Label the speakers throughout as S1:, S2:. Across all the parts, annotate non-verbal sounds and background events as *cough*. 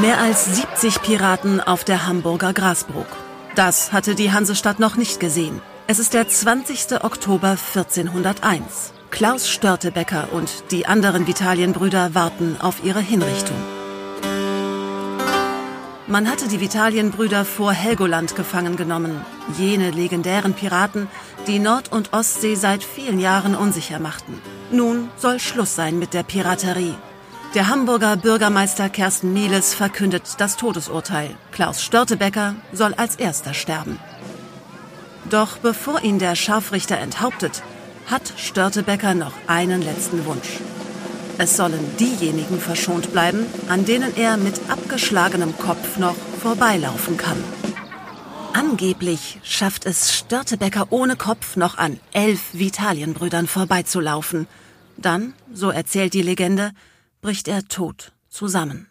S1: Mehr als 70 Piraten auf der Hamburger Grasbrook. Das hatte die Hansestadt noch nicht gesehen. Es ist der 20. Oktober 1401. Klaus Störtebecker und die anderen Vitalienbrüder warten auf ihre Hinrichtung. Man hatte die Vitalienbrüder vor Helgoland gefangen genommen, jene legendären Piraten, die Nord- und Ostsee seit vielen Jahren unsicher machten. Nun soll Schluss sein mit der Piraterie. Der Hamburger Bürgermeister Kersten Mieles verkündet das Todesurteil. Klaus Störtebecker soll als erster sterben. Doch bevor ihn der Scharfrichter enthauptet, hat Störtebecker noch einen letzten Wunsch. Es sollen diejenigen verschont bleiben, an denen er mit abgeschlagenem Kopf noch vorbeilaufen kann. Angeblich schafft es Störtebecker ohne Kopf noch an elf Vitalienbrüdern vorbeizulaufen. Dann, so erzählt die Legende, bricht er tot zusammen.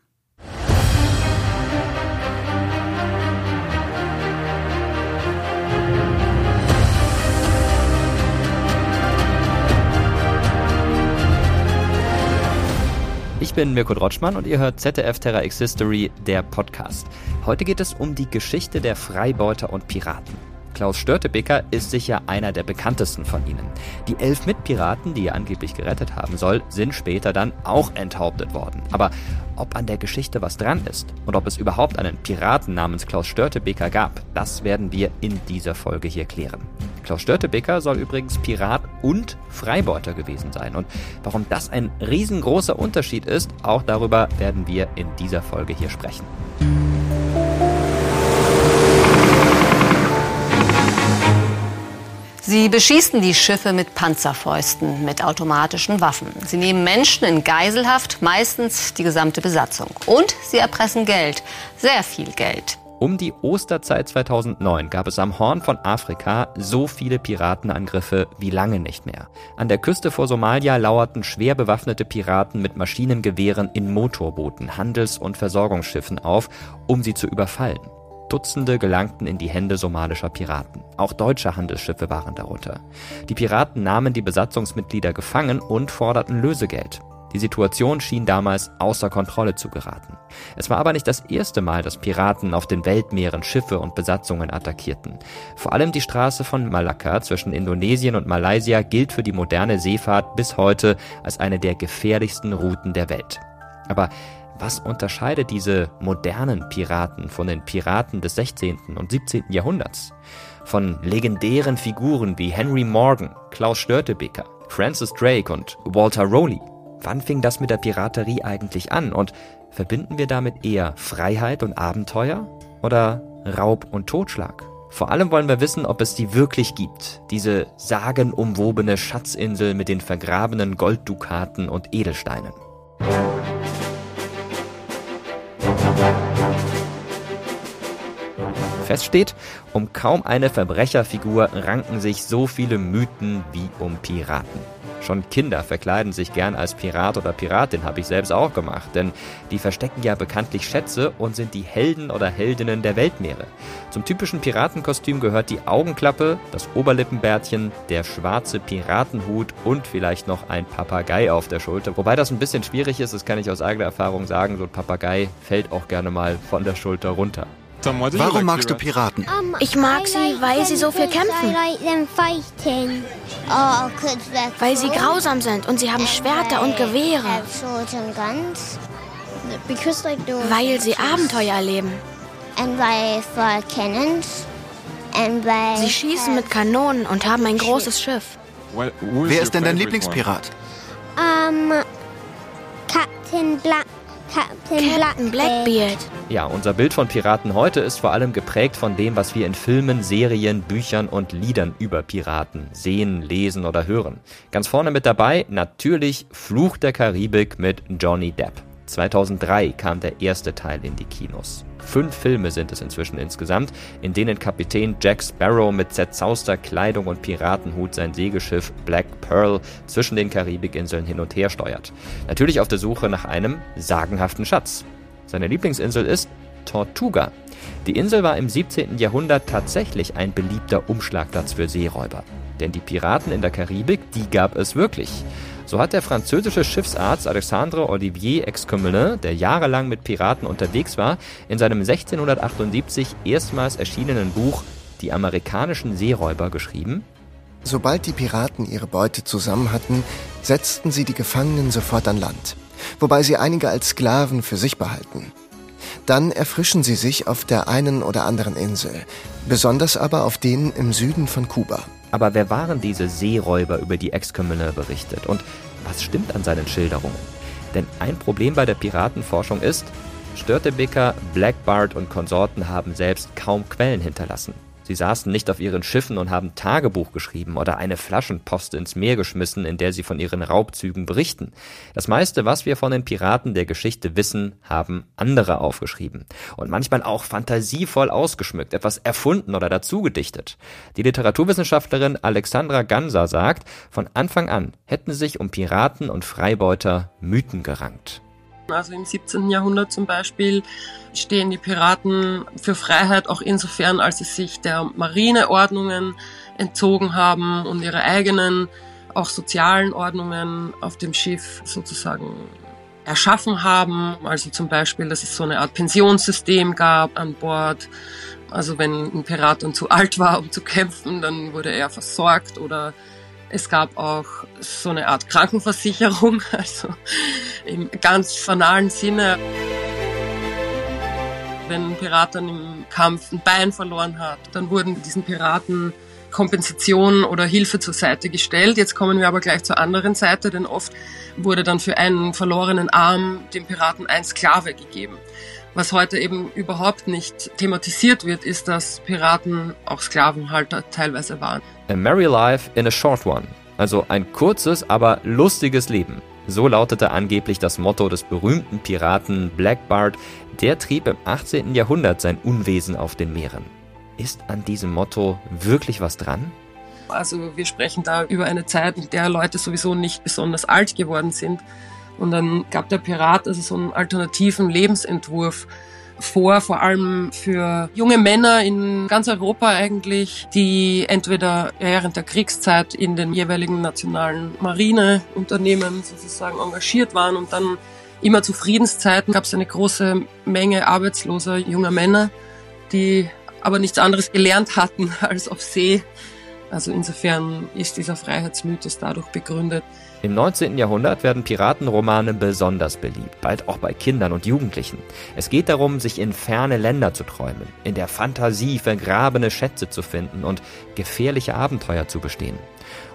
S2: Ich bin Mirko Drotschmann und ihr hört ZDF Terra X History, der Podcast. Heute geht es um die Geschichte der Freibeuter und Piraten. Klaus Störtebeker ist sicher einer der bekanntesten von ihnen. Die elf Mitpiraten, die er angeblich gerettet haben soll, sind später dann auch enthauptet worden. Aber ob an der Geschichte was dran ist und ob es überhaupt einen Piraten namens Klaus Störtebeker gab, das werden wir in dieser Folge hier klären. Klaus Störtebeker soll übrigens Pirat und Freibeuter gewesen sein. Und warum das ein riesengroßer Unterschied ist, auch darüber werden wir in dieser Folge hier sprechen.
S3: Sie beschießen die Schiffe mit Panzerfäusten, mit automatischen Waffen. Sie nehmen Menschen in Geiselhaft, meistens die gesamte Besatzung. Und sie erpressen Geld, sehr viel Geld.
S2: Um die Osterzeit 2009 gab es am Horn von Afrika so viele Piratenangriffe wie lange nicht mehr. An der Küste vor Somalia lauerten schwer bewaffnete Piraten mit Maschinengewehren in Motorbooten, Handels- und Versorgungsschiffen auf, um sie zu überfallen. Dutzende gelangten in die Hände somalischer Piraten. Auch deutsche Handelsschiffe waren darunter. Die Piraten nahmen die Besatzungsmitglieder gefangen und forderten Lösegeld. Die Situation schien damals außer Kontrolle zu geraten. Es war aber nicht das erste Mal, dass Piraten auf den Weltmeeren Schiffe und Besatzungen attackierten. Vor allem die Straße von Malakka zwischen Indonesien und Malaysia gilt für die moderne Seefahrt bis heute als eine der gefährlichsten Routen der Welt. Aber was unterscheidet diese modernen Piraten von den Piraten des 16. und 17. Jahrhunderts? Von legendären Figuren wie Henry Morgan, Klaus Störtebeker, Francis Drake und Walter Rowley. Wann fing das mit der Piraterie eigentlich an und verbinden wir damit eher Freiheit und Abenteuer oder Raub und Totschlag? Vor allem wollen wir wissen, ob es die wirklich gibt, diese sagenumwobene Schatzinsel mit den vergrabenen Golddukaten und Edelsteinen. Fest steht, um kaum eine Verbrecherfigur ranken sich so viele Mythen wie um Piraten. Schon Kinder verkleiden sich gern als Pirat oder Piratin, habe ich selbst auch gemacht, denn die verstecken ja bekanntlich Schätze und sind die Helden oder Heldinnen der Weltmeere. Zum typischen Piratenkostüm gehört die Augenklappe, das Oberlippenbärtchen, der schwarze Piratenhut und vielleicht noch ein Papagei auf der Schulter. Wobei das ein bisschen schwierig ist, das kann ich aus eigener Erfahrung sagen, so ein Papagei fällt auch gerne mal von der Schulter runter.
S4: Warum magst du Piraten?
S5: Ich mag sie, weil sie so viel kämpfen. Weil sie grausam sind und sie haben Schwerter und Gewehre. Weil sie Abenteuer erleben. Sie schießen mit Kanonen und haben ein großes Schiff.
S4: Wer ist denn dein Lieblingspirat?
S5: Um, Captain Black. Captain Blackbeard.
S2: Ja, unser Bild von Piraten heute ist vor allem geprägt von dem, was wir in Filmen, Serien, Büchern und Liedern über Piraten sehen, lesen oder hören. Ganz vorne mit dabei natürlich Fluch der Karibik mit Johnny Depp. 2003 kam der erste Teil in die Kinos. Fünf Filme sind es inzwischen insgesamt, in denen Kapitän Jack Sparrow mit zerzauster Kleidung und Piratenhut sein Segelschiff Black Pearl zwischen den Karibikinseln hin und her steuert. Natürlich auf der Suche nach einem sagenhaften Schatz. Seine Lieblingsinsel ist Tortuga. Die Insel war im 17. Jahrhundert tatsächlich ein beliebter Umschlagplatz für Seeräuber. Denn die Piraten in der Karibik, die gab es wirklich. So hat der französische Schiffsarzt Alexandre Olivier Excomelin, der jahrelang mit Piraten unterwegs war, in seinem 1678 erstmals erschienenen Buch Die amerikanischen Seeräuber geschrieben,
S6: Sobald die Piraten ihre Beute zusammen hatten, setzten sie die Gefangenen sofort an Land, wobei sie einige als Sklaven für sich behalten. Dann erfrischen sie sich auf der einen oder anderen Insel, besonders aber auf denen im Süden von Kuba.
S2: Aber wer waren diese Seeräuber, über die Excommune berichtet? Und was stimmt an seinen Schilderungen? Denn ein Problem bei der Piratenforschung ist, Störtebeker, Blackbart und Konsorten haben selbst kaum Quellen hinterlassen. Sie saßen nicht auf ihren Schiffen und haben Tagebuch geschrieben oder eine Flaschenpost ins Meer geschmissen, in der sie von ihren Raubzügen berichten. Das meiste, was wir von den Piraten der Geschichte wissen, haben andere aufgeschrieben. Und manchmal auch fantasievoll ausgeschmückt, etwas erfunden oder dazugedichtet. Die Literaturwissenschaftlerin Alexandra Ganser sagt, von Anfang an hätten sich um Piraten und Freibeuter Mythen gerankt.
S7: Also im 17. Jahrhundert zum Beispiel stehen die Piraten für Freiheit auch insofern, als sie sich der Marineordnungen entzogen haben und ihre eigenen, auch sozialen Ordnungen auf dem Schiff sozusagen erschaffen haben. Also zum Beispiel, dass es so eine Art Pensionssystem gab an Bord. Also wenn ein Pirat dann zu alt war, um zu kämpfen, dann wurde er versorgt oder es gab auch so eine Art Krankenversicherung, *laughs* also im ganz banalen Sinne. Wenn ein Pirat dann im Kampf ein Bein verloren hat, dann wurden diesen Piraten Kompensation oder Hilfe zur Seite gestellt. Jetzt kommen wir aber gleich zur anderen Seite, denn oft wurde dann für einen verlorenen Arm dem Piraten ein Sklave gegeben. Was heute eben überhaupt nicht thematisiert wird, ist, dass Piraten auch Sklavenhalter teilweise waren.
S2: A merry life in a short one. Also ein kurzes, aber lustiges Leben. So lautete angeblich das Motto des berühmten Piraten Black Bart. Der trieb im 18. Jahrhundert sein Unwesen auf den Meeren. Ist an diesem Motto wirklich was dran?
S7: Also wir sprechen da über eine Zeit, in der Leute sowieso nicht besonders alt geworden sind. Und dann gab der Pirat also so einen alternativen Lebensentwurf vor, vor allem für junge Männer in ganz Europa eigentlich, die entweder während der Kriegszeit in den jeweiligen nationalen Marineunternehmen sozusagen engagiert waren und dann immer zu Friedenszeiten gab es eine große Menge arbeitsloser junger Männer, die aber nichts anderes gelernt hatten *laughs* als auf See. Also insofern ist dieser Freiheitsmythos dadurch begründet.
S2: Im 19. Jahrhundert werden Piratenromane besonders beliebt, bald auch bei Kindern und Jugendlichen. Es geht darum, sich in ferne Länder zu träumen, in der Fantasie vergrabene Schätze zu finden und gefährliche Abenteuer zu bestehen.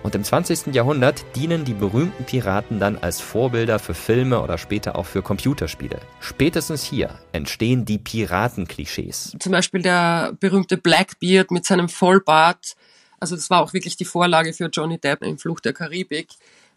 S2: Und im 20. Jahrhundert dienen die berühmten Piraten dann als Vorbilder für Filme oder später auch für Computerspiele. Spätestens hier entstehen die Piratenklischees.
S7: Zum Beispiel der berühmte Blackbeard mit seinem Vollbart. Also das war auch wirklich die Vorlage für Johnny Depp in Flucht der Karibik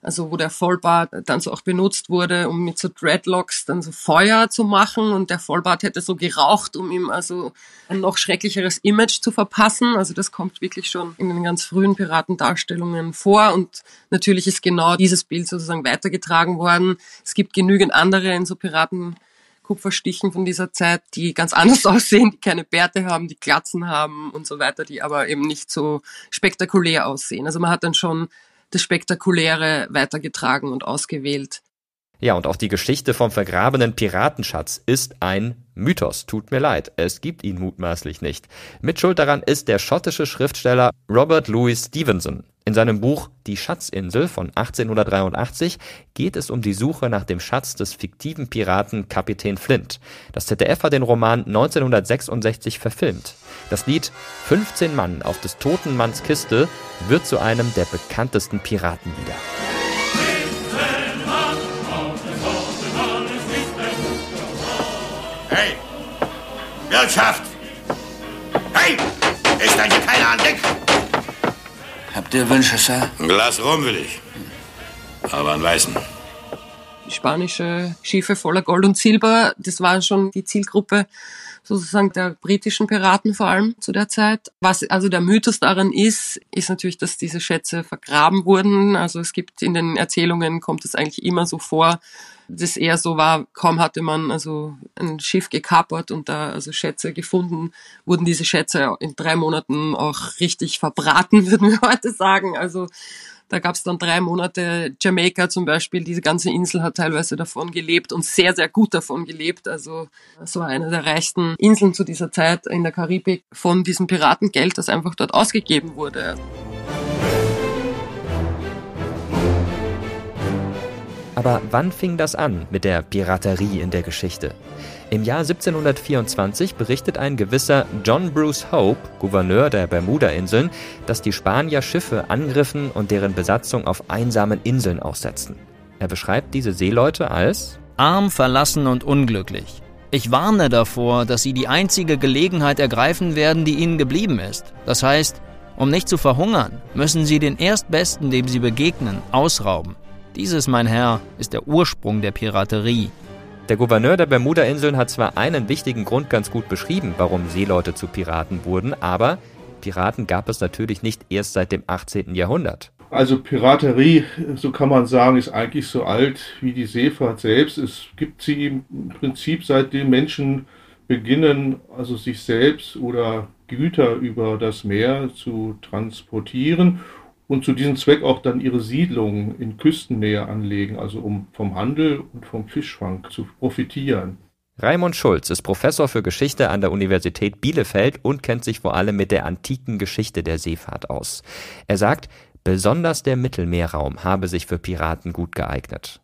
S7: also wo der Vollbart dann so auch benutzt wurde, um mit so Dreadlocks dann so Feuer zu machen und der Vollbart hätte so geraucht, um ihm also ein noch schrecklicheres Image zu verpassen. Also das kommt wirklich schon in den ganz frühen Piratendarstellungen vor und natürlich ist genau dieses Bild sozusagen weitergetragen worden. Es gibt genügend andere in so Piraten Kupferstichen von dieser Zeit, die ganz anders *laughs* aussehen, die keine Bärte haben, die Glatzen haben und so weiter, die aber eben nicht so spektakulär aussehen. Also man hat dann schon das Spektakuläre weitergetragen und ausgewählt.
S2: Ja, und auch die Geschichte vom vergrabenen Piratenschatz ist ein Mythos. Tut mir leid, es gibt ihn mutmaßlich nicht. Mitschuld daran ist der schottische Schriftsteller Robert Louis Stevenson. In seinem Buch Die Schatzinsel von 1883 geht es um die Suche nach dem Schatz des fiktiven Piraten Kapitän Flint. Das ZDF hat den Roman 1966 verfilmt. Das Lied 15 Mann auf des toten Manns Kiste wird zu einem der bekanntesten Piratenlieder.
S8: Hey, Wirtschaft! Hey, ist eigentlich keiner an Deck?
S9: Habt ihr Wünsche, Sir?
S8: Ein Glas Rum will ich. Aber einen weißen.
S7: Spanische Schiffe voller Gold und Silber, das war schon die Zielgruppe sozusagen der britischen Piraten vor allem zu der Zeit. Was also der Mythos daran ist, ist natürlich, dass diese Schätze vergraben wurden. Also es gibt in den Erzählungen kommt es eigentlich immer so vor, dass eher so war, kaum hatte man also ein Schiff gekapert und da also Schätze gefunden, wurden diese Schätze in drei Monaten auch richtig verbraten, *laughs* würden wir heute sagen. Also Da gab es dann drei Monate Jamaika zum Beispiel. Diese ganze Insel hat teilweise davon gelebt und sehr, sehr gut davon gelebt. Also es war eine der reichsten Inseln zu dieser Zeit in der Karibik von diesem Piratengeld, das einfach dort ausgegeben wurde.
S2: Aber wann fing das an mit der Piraterie in der Geschichte? Im Jahr 1724 berichtet ein gewisser John Bruce Hope, Gouverneur der Bermuda-Inseln, dass die Spanier Schiffe angriffen und deren Besatzung auf einsamen Inseln aussetzten. Er beschreibt diese Seeleute als
S10: arm, verlassen und unglücklich. Ich warne davor, dass sie die einzige Gelegenheit ergreifen werden, die ihnen geblieben ist. Das heißt, um nicht zu verhungern, müssen sie den Erstbesten, dem sie begegnen, ausrauben. Dieses, mein Herr, ist der Ursprung der Piraterie.
S2: Der Gouverneur der Bermuda-Inseln hat zwar einen wichtigen Grund ganz gut beschrieben, warum Seeleute zu Piraten wurden, aber Piraten gab es natürlich nicht erst seit dem 18. Jahrhundert.
S11: Also Piraterie, so kann man sagen, ist eigentlich so alt wie die Seefahrt selbst. Es gibt sie im Prinzip seitdem Menschen beginnen, also sich selbst oder Güter über das Meer zu transportieren und zu diesem Zweck auch dann ihre Siedlungen in Küstennähe anlegen, also um vom Handel und vom Fischfang zu profitieren.
S2: Raimund Schulz ist Professor für Geschichte an der Universität Bielefeld und kennt sich vor allem mit der antiken Geschichte der Seefahrt aus. Er sagt, besonders der Mittelmeerraum habe sich für Piraten gut geeignet.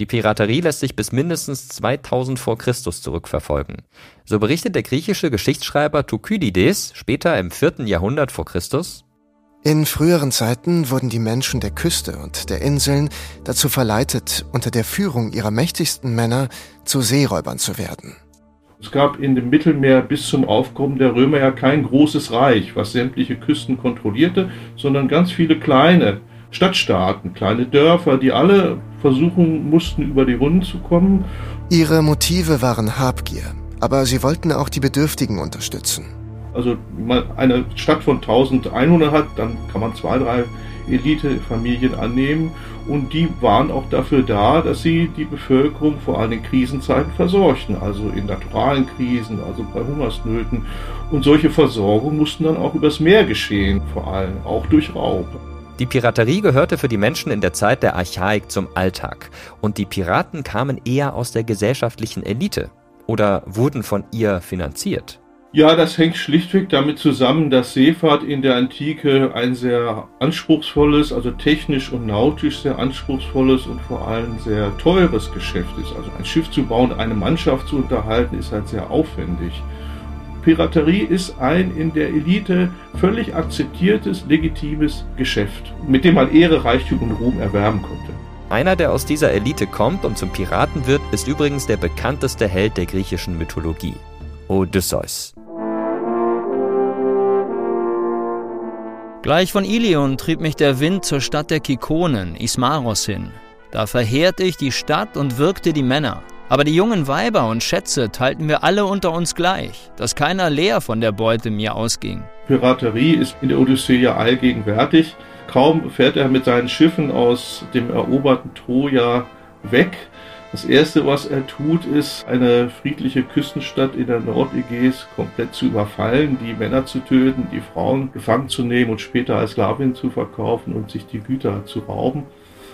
S2: Die Piraterie lässt sich bis mindestens 2000 vor Christus zurückverfolgen. So berichtet der griechische Geschichtsschreiber Thukydides später im 4. Jahrhundert vor Christus
S6: in früheren Zeiten wurden die Menschen der Küste und der Inseln dazu verleitet, unter der Führung ihrer mächtigsten Männer zu Seeräubern zu werden.
S11: Es gab in dem Mittelmeer bis zum Aufkommen der Römer ja kein großes Reich, was sämtliche Küsten kontrollierte, sondern ganz viele kleine Stadtstaaten, kleine Dörfer, die alle versuchen mussten, über die Runden zu kommen.
S6: Ihre Motive waren Habgier, aber sie wollten auch die Bedürftigen unterstützen.
S11: Also man eine Stadt von 1000 Einwohnern hat, dann kann man zwei, drei Elitefamilien annehmen und die waren auch dafür da, dass sie die Bevölkerung vor allem in Krisenzeiten versorgten, also in naturalen Krisen, also bei Hungersnöten. Und solche Versorgung mussten dann auch übers Meer geschehen, vor allem auch durch Raub.
S2: Die Piraterie gehörte für die Menschen in der Zeit der Archaik zum Alltag und die Piraten kamen eher aus der gesellschaftlichen Elite oder wurden von ihr finanziert.
S11: Ja, das hängt schlichtweg damit zusammen, dass Seefahrt in der Antike ein sehr anspruchsvolles, also technisch und nautisch sehr anspruchsvolles und vor allem sehr teures Geschäft ist. Also ein Schiff zu bauen, eine Mannschaft zu unterhalten, ist halt sehr aufwendig. Piraterie ist ein in der Elite völlig akzeptiertes, legitimes Geschäft, mit dem man Ehre, Reichtum und Ruhm erwerben konnte.
S2: Einer, der aus dieser Elite kommt und zum Piraten wird, ist übrigens der bekannteste Held der griechischen Mythologie, Odysseus.
S10: Gleich von Ilion trieb mich der Wind zur Stadt der Kikonen, Ismaros hin. Da verheerte ich die Stadt und wirkte die Männer. Aber die jungen Weiber und Schätze teilten wir alle unter uns gleich, dass keiner leer von der Beute mir ausging.
S11: Piraterie ist in der Odyssee ja allgegenwärtig. Kaum fährt er mit seinen Schiffen aus dem eroberten Troja weg, das erste, was er tut, ist, eine friedliche Küstenstadt in der Nordägäis komplett zu überfallen, die Männer zu töten, die Frauen gefangen zu nehmen und später als Sklavin zu verkaufen und sich die Güter zu rauben.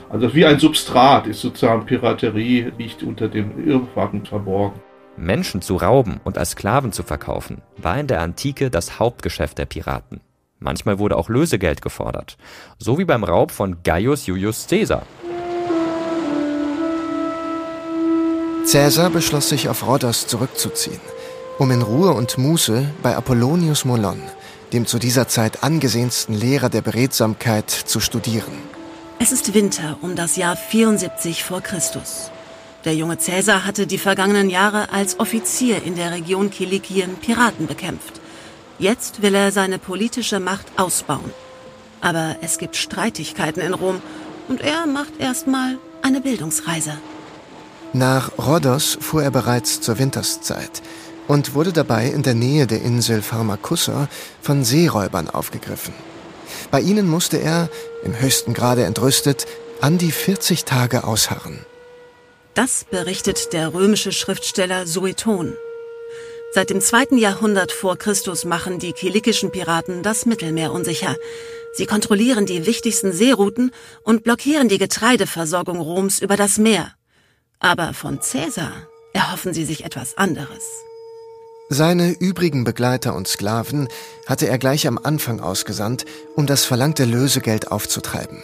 S11: Also wie ein Substrat ist sozusagen Piraterie, liegt unter dem Irrfahrten verborgen.
S2: Menschen zu rauben und als Sklaven zu verkaufen, war in der Antike das Hauptgeschäft der Piraten. Manchmal wurde auch Lösegeld gefordert, so wie beim Raub von Gaius Julius Caesar.
S6: Caesar beschloss sich auf Rhodos zurückzuziehen, um in Ruhe und Muße bei Apollonius Molon, dem zu dieser Zeit angesehensten Lehrer der Beredsamkeit, zu studieren.
S1: Es ist Winter um das Jahr 74 vor Christus. Der junge Caesar hatte die vergangenen Jahre als Offizier in der Region Kilikien Piraten bekämpft. Jetzt will er seine politische Macht ausbauen. Aber es gibt Streitigkeiten in Rom und er macht erstmal eine Bildungsreise.
S6: Nach Rhodos fuhr er bereits zur Winterszeit und wurde dabei in der Nähe der Insel Pharmakussa von Seeräubern aufgegriffen. Bei ihnen musste er, im höchsten Grade entrüstet, an die 40 Tage ausharren.
S1: Das berichtet der römische Schriftsteller Sueton. Seit dem zweiten Jahrhundert vor Christus machen die kilikischen Piraten das Mittelmeer unsicher. Sie kontrollieren die wichtigsten Seerouten und blockieren die Getreideversorgung Roms über das Meer. Aber von Cäsar erhoffen sie sich etwas anderes.
S6: Seine übrigen Begleiter und Sklaven hatte er gleich am Anfang ausgesandt, um das verlangte Lösegeld aufzutreiben.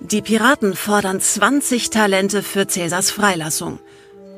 S1: Die Piraten fordern 20 Talente für Cäsars Freilassung.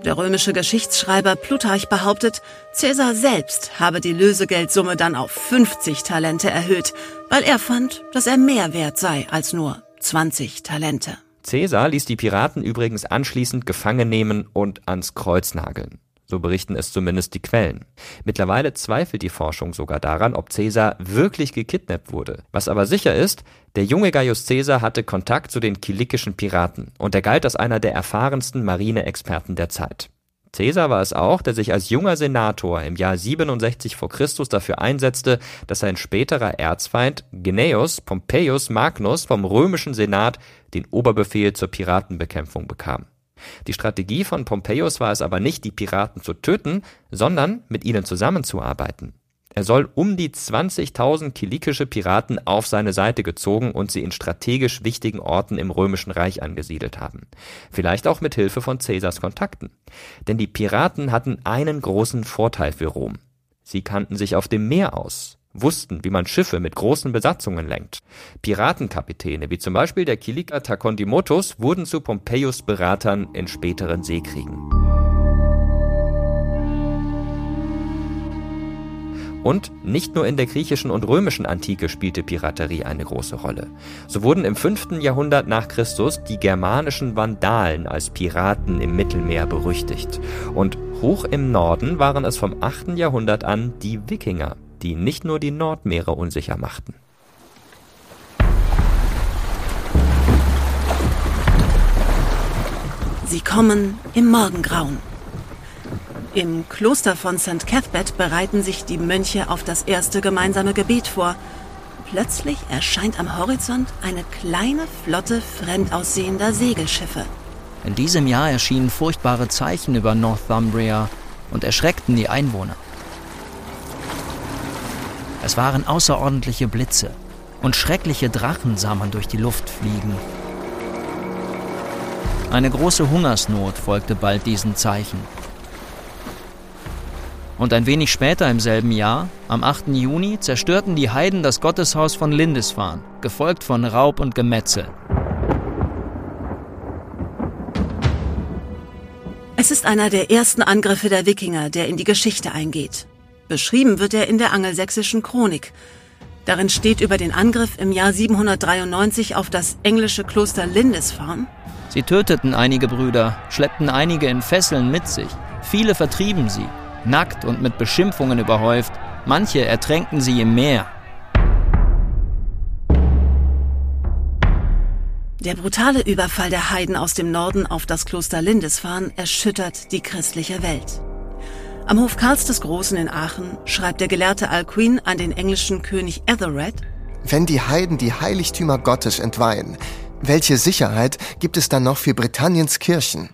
S1: Der römische Geschichtsschreiber Plutarch behauptet, Cäsar selbst habe die Lösegeldsumme dann auf 50 Talente erhöht, weil er fand, dass er mehr wert sei als nur 20 Talente.
S2: Cäsar ließ die Piraten übrigens anschließend gefangen nehmen und ans Kreuz nageln. So berichten es zumindest die Quellen. Mittlerweile zweifelt die Forschung sogar daran, ob Caesar wirklich gekidnappt wurde. Was aber sicher ist, der junge Gaius Caesar hatte Kontakt zu den kilikischen Piraten und er galt als einer der erfahrensten Marineexperten der Zeit. Caesar war es auch, der sich als junger Senator im Jahr 67 vor Christus dafür einsetzte, dass sein späterer Erzfeind Gnaeus Pompeius Magnus vom römischen Senat den Oberbefehl zur Piratenbekämpfung bekam. Die Strategie von Pompeius war es aber nicht, die Piraten zu töten, sondern mit ihnen zusammenzuarbeiten. Er soll um die 20.000 kilikische Piraten auf seine Seite gezogen und sie in strategisch wichtigen Orten im Römischen Reich angesiedelt haben. Vielleicht auch mit Hilfe von Caesars Kontakten. Denn die Piraten hatten einen großen Vorteil für Rom. Sie kannten sich auf dem Meer aus wussten, wie man Schiffe mit großen Besatzungen lenkt. Piratenkapitäne wie zum Beispiel der Kiliker Takondimotos wurden zu Pompeius Beratern in späteren Seekriegen. Und nicht nur in der griechischen und römischen Antike spielte Piraterie eine große Rolle. So wurden im 5. Jahrhundert nach Christus die germanischen Vandalen als Piraten im Mittelmeer berüchtigt. Und hoch im Norden waren es vom 8. Jahrhundert an die Wikinger, die nicht nur die Nordmeere unsicher machten.
S1: Sie kommen im Morgengrauen. Im Kloster von St. Cathbert bereiten sich die Mönche auf das erste gemeinsame Gebet vor. Plötzlich erscheint am Horizont eine kleine Flotte fremd aussehender Segelschiffe.
S10: In diesem Jahr erschienen furchtbare Zeichen über Northumbria und erschreckten die Einwohner. Es waren außerordentliche Blitze und schreckliche Drachen sah man durch die Luft fliegen. Eine große Hungersnot folgte bald diesen Zeichen. Und ein wenig später im selben Jahr, am 8. Juni, zerstörten die Heiden das Gotteshaus von Lindisfarne, gefolgt von Raub und Gemetzel.
S1: Es ist einer der ersten Angriffe der Wikinger, der in die Geschichte eingeht. Beschrieben wird er in der angelsächsischen Chronik. Darin steht über den Angriff im Jahr 793 auf das englische Kloster Lindisfarne.
S10: Sie töteten einige Brüder, schleppten einige in Fesseln mit sich. Viele vertrieben sie, nackt und mit Beschimpfungen überhäuft. Manche ertränkten sie im Meer.
S1: Der brutale Überfall der Heiden aus dem Norden auf das Kloster Lindisfarne erschüttert die christliche Welt. Am Hof Karls des Großen in Aachen schreibt der Gelehrte Alcuin an den englischen König Ethelred,
S6: Wenn die Heiden die Heiligtümer Gottes entweihen, welche Sicherheit gibt es dann noch für Britanniens Kirchen?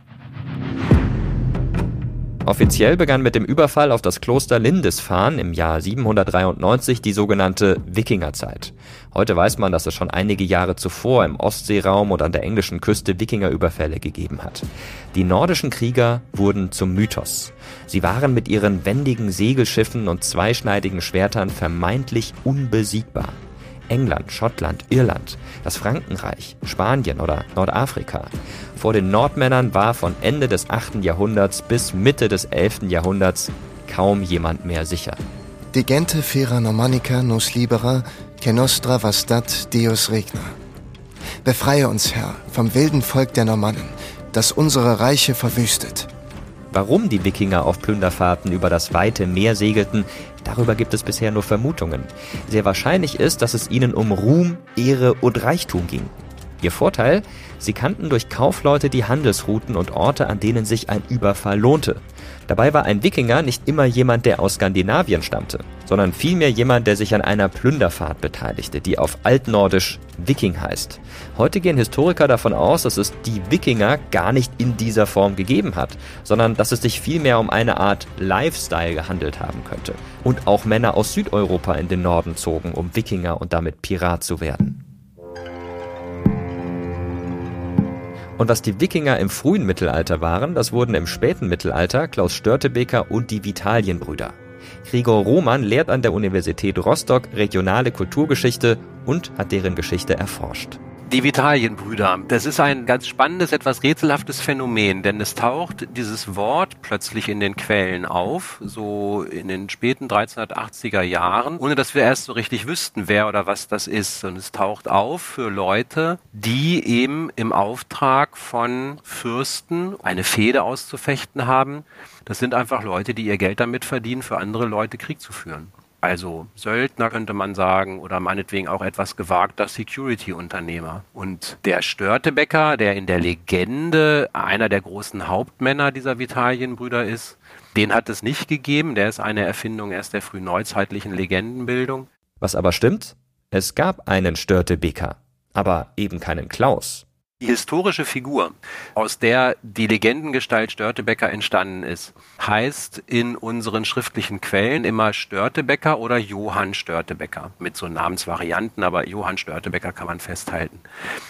S2: Offiziell begann mit dem Überfall auf das Kloster Lindisfarne im Jahr 793 die sogenannte Wikingerzeit. Heute weiß man, dass es schon einige Jahre zuvor im Ostseeraum und an der englischen Küste Wikingerüberfälle gegeben hat. Die nordischen Krieger wurden zum Mythos. Sie waren mit ihren wendigen Segelschiffen und zweischneidigen Schwertern vermeintlich unbesiegbar. England, Schottland, Irland, das Frankenreich, Spanien oder Nordafrika. Vor den Nordmännern war von Ende des 8. Jahrhunderts bis Mitte des 11. Jahrhunderts kaum jemand mehr sicher.
S6: De gente fera normannica nos libera, que nostra vastat Deus regna. Befreie uns, Herr, vom wilden Volk der Normannen, das unsere Reiche verwüstet.
S2: Warum die Wikinger auf Plünderfahrten über das weite Meer segelten, darüber gibt es bisher nur Vermutungen. Sehr wahrscheinlich ist, dass es ihnen um Ruhm, Ehre und Reichtum ging. Ihr Vorteil? Sie kannten durch Kaufleute die Handelsrouten und Orte, an denen sich ein Überfall lohnte. Dabei war ein Wikinger nicht immer jemand, der aus Skandinavien stammte, sondern vielmehr jemand, der sich an einer Plünderfahrt beteiligte, die auf Altnordisch Viking heißt. Heute gehen Historiker davon aus, dass es die Wikinger gar nicht in dieser Form gegeben hat, sondern dass es sich vielmehr um eine Art Lifestyle gehandelt haben könnte. Und auch Männer aus Südeuropa in den Norden zogen, um Wikinger und damit Pirat zu werden. Und was die Wikinger im frühen Mittelalter waren, das wurden im späten Mittelalter Klaus Störtebeker und die Vitalienbrüder. Gregor Roman lehrt an der Universität Rostock regionale Kulturgeschichte und hat deren Geschichte erforscht.
S12: Die Vitalienbrüder. Das ist ein ganz spannendes, etwas rätselhaftes Phänomen, denn es taucht dieses Wort plötzlich in den Quellen auf, so in den späten 1380er Jahren, ohne dass wir erst so richtig wüssten, wer oder was das ist. Und es taucht auf für Leute, die eben im Auftrag von Fürsten eine Fehde auszufechten haben. Das sind einfach Leute, die ihr Geld damit verdienen, für andere Leute Krieg zu führen. Also Söldner könnte man sagen oder meinetwegen auch etwas gewagter Security-Unternehmer. Und der Störtebecker, der in der Legende einer der großen Hauptmänner dieser Vitalienbrüder ist, den hat es nicht gegeben. Der ist eine Erfindung erst der frühneuzeitlichen Legendenbildung.
S2: Was aber stimmt, es gab einen Störtebeker, aber eben keinen Klaus.
S12: Die historische Figur, aus der die Legendengestalt Störtebecker entstanden ist, heißt in unseren schriftlichen Quellen immer Störtebecker oder Johann Störtebecker. Mit so Namensvarianten, aber Johann Störtebecker kann man festhalten.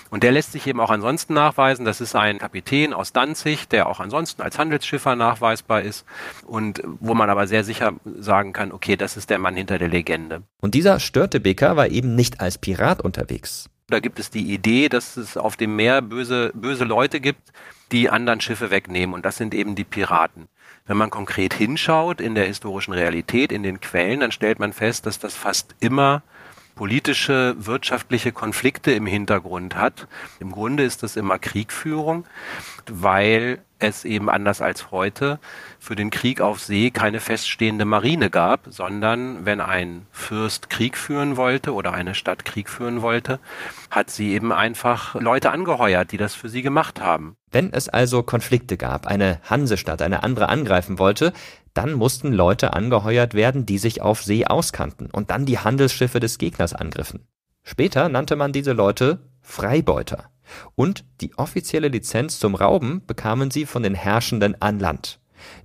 S12: Und der lässt sich eben auch ansonsten nachweisen. Das ist ein Kapitän aus Danzig, der auch ansonsten als Handelsschiffer nachweisbar ist und wo man aber sehr sicher sagen kann, okay, das ist der Mann hinter der Legende.
S2: Und dieser Störtebeker war eben nicht als Pirat unterwegs.
S12: Da gibt es die Idee, dass es auf dem Meer böse, böse Leute gibt, die anderen Schiffe wegnehmen. Und das sind eben die Piraten. Wenn man konkret hinschaut in der historischen Realität, in den Quellen, dann stellt man fest, dass das fast immer politische, wirtschaftliche Konflikte im Hintergrund hat. Im Grunde ist das immer Kriegführung, weil es eben anders als heute für den Krieg auf See keine feststehende Marine gab, sondern wenn ein Fürst Krieg führen wollte oder eine Stadt Krieg führen wollte, hat sie eben einfach Leute angeheuert, die das für sie gemacht haben.
S2: Wenn es also Konflikte gab, eine Hansestadt eine andere angreifen wollte, dann mussten Leute angeheuert werden, die sich auf See auskannten und dann die Handelsschiffe des Gegners angriffen. Später nannte man diese Leute Freibeuter. Und die offizielle Lizenz zum Rauben bekamen sie von den Herrschenden an Land.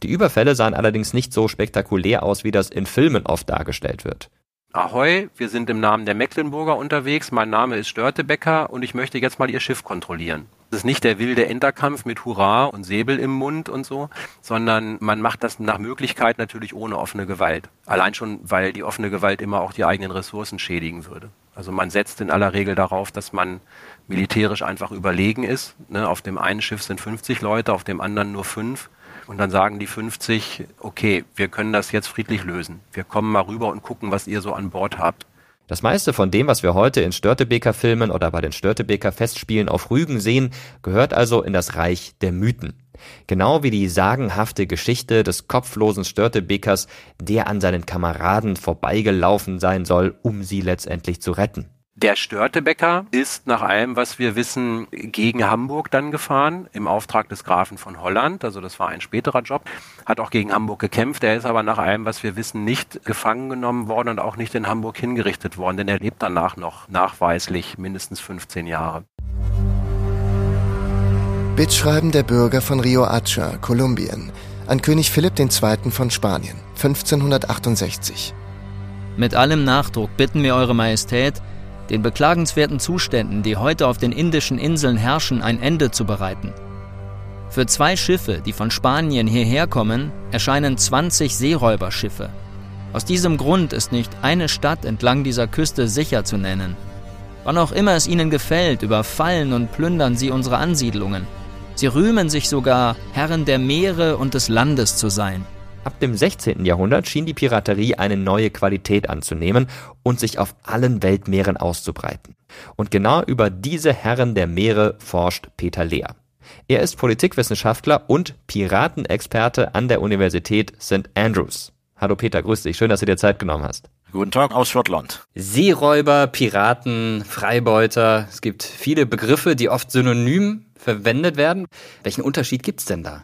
S2: Die Überfälle sahen allerdings nicht so spektakulär aus, wie das in Filmen oft dargestellt wird.
S12: Ahoi, wir sind im Namen der Mecklenburger unterwegs. Mein Name ist Störtebecker und ich möchte jetzt mal Ihr Schiff kontrollieren. Das ist nicht der wilde Enterkampf mit Hurra und Säbel im Mund und so, sondern man macht das nach Möglichkeit natürlich ohne offene Gewalt. Allein schon, weil die offene Gewalt immer auch die eigenen Ressourcen schädigen würde. Also man setzt in aller Regel darauf, dass man militärisch einfach überlegen ist. Ne, auf dem einen Schiff sind 50 Leute, auf dem anderen nur fünf. Und dann sagen die 50, okay, wir können das jetzt friedlich lösen. Wir kommen mal rüber und gucken, was ihr so an Bord habt.
S2: Das meiste von dem, was wir heute in Störtebeker Filmen oder bei den Störtebeker Festspielen auf Rügen sehen, gehört also in das Reich der Mythen. Genau wie die sagenhafte Geschichte des kopflosen Störtebekers, der an seinen Kameraden vorbeigelaufen sein soll, um sie letztendlich zu retten.
S12: Der Störtebecker ist nach allem, was wir wissen, gegen Hamburg dann gefahren, im Auftrag des Grafen von Holland. Also das war ein späterer Job. Hat auch gegen Hamburg gekämpft. Er ist aber nach allem, was wir wissen, nicht gefangen genommen worden und auch nicht in Hamburg hingerichtet worden, denn er lebt danach noch nachweislich mindestens 15 Jahre.
S6: Bittschreiben der Bürger von Rio Hacha, Kolumbien, an König Philipp II. von Spanien, 1568.
S10: Mit allem Nachdruck bitten wir Eure Majestät, den beklagenswerten Zuständen, die heute auf den indischen Inseln herrschen, ein Ende zu bereiten. Für zwei Schiffe, die von Spanien hierher kommen, erscheinen 20 Seeräuberschiffe. Aus diesem Grund ist nicht eine Stadt entlang dieser Küste sicher zu nennen. Wann auch immer es ihnen gefällt, überfallen und plündern sie unsere Ansiedlungen. Sie rühmen sich sogar, Herren der Meere und des Landes zu sein.
S2: Ab dem 16. Jahrhundert schien die Piraterie eine neue Qualität anzunehmen und sich auf allen Weltmeeren auszubreiten. Und genau über diese Herren der Meere forscht Peter Lehr. Er ist Politikwissenschaftler und Piratenexperte an der Universität St. Andrews. Hallo Peter, grüß dich. Schön, dass du dir Zeit genommen hast.
S13: Guten Tag aus Schottland.
S2: Seeräuber, Piraten, Freibeuter. Es gibt viele Begriffe, die oft synonym verwendet werden. Welchen Unterschied gibt's denn da?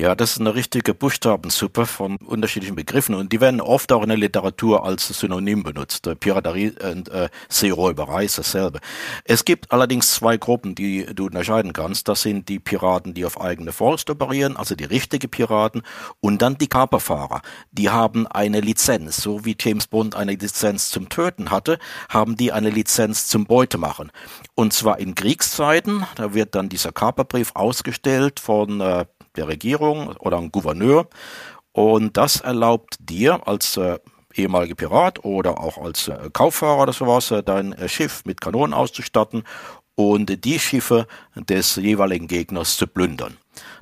S13: Ja, das ist eine richtige Buchstabensuppe von unterschiedlichen Begriffen und die werden oft auch in der Literatur als Synonym benutzt. Piraterie und äh, Seeräuberei ist dasselbe. Es gibt allerdings zwei Gruppen, die du unterscheiden kannst. Das sind die Piraten, die auf eigene Faust operieren, also die richtige Piraten, und dann die Kaperfahrer. Die haben eine Lizenz, so wie James Bond eine Lizenz zum Töten hatte, haben die eine Lizenz zum Beutemachen. Und zwar in Kriegszeiten, da wird dann dieser Kaperbrief ausgestellt von äh, der Regierung oder ein Gouverneur. Und das erlaubt dir als äh, ehemaliger Pirat oder auch als äh, Kauffahrer oder sowas, äh, dein äh, Schiff mit Kanonen auszustatten und die Schiffe des jeweiligen Gegners zu plündern.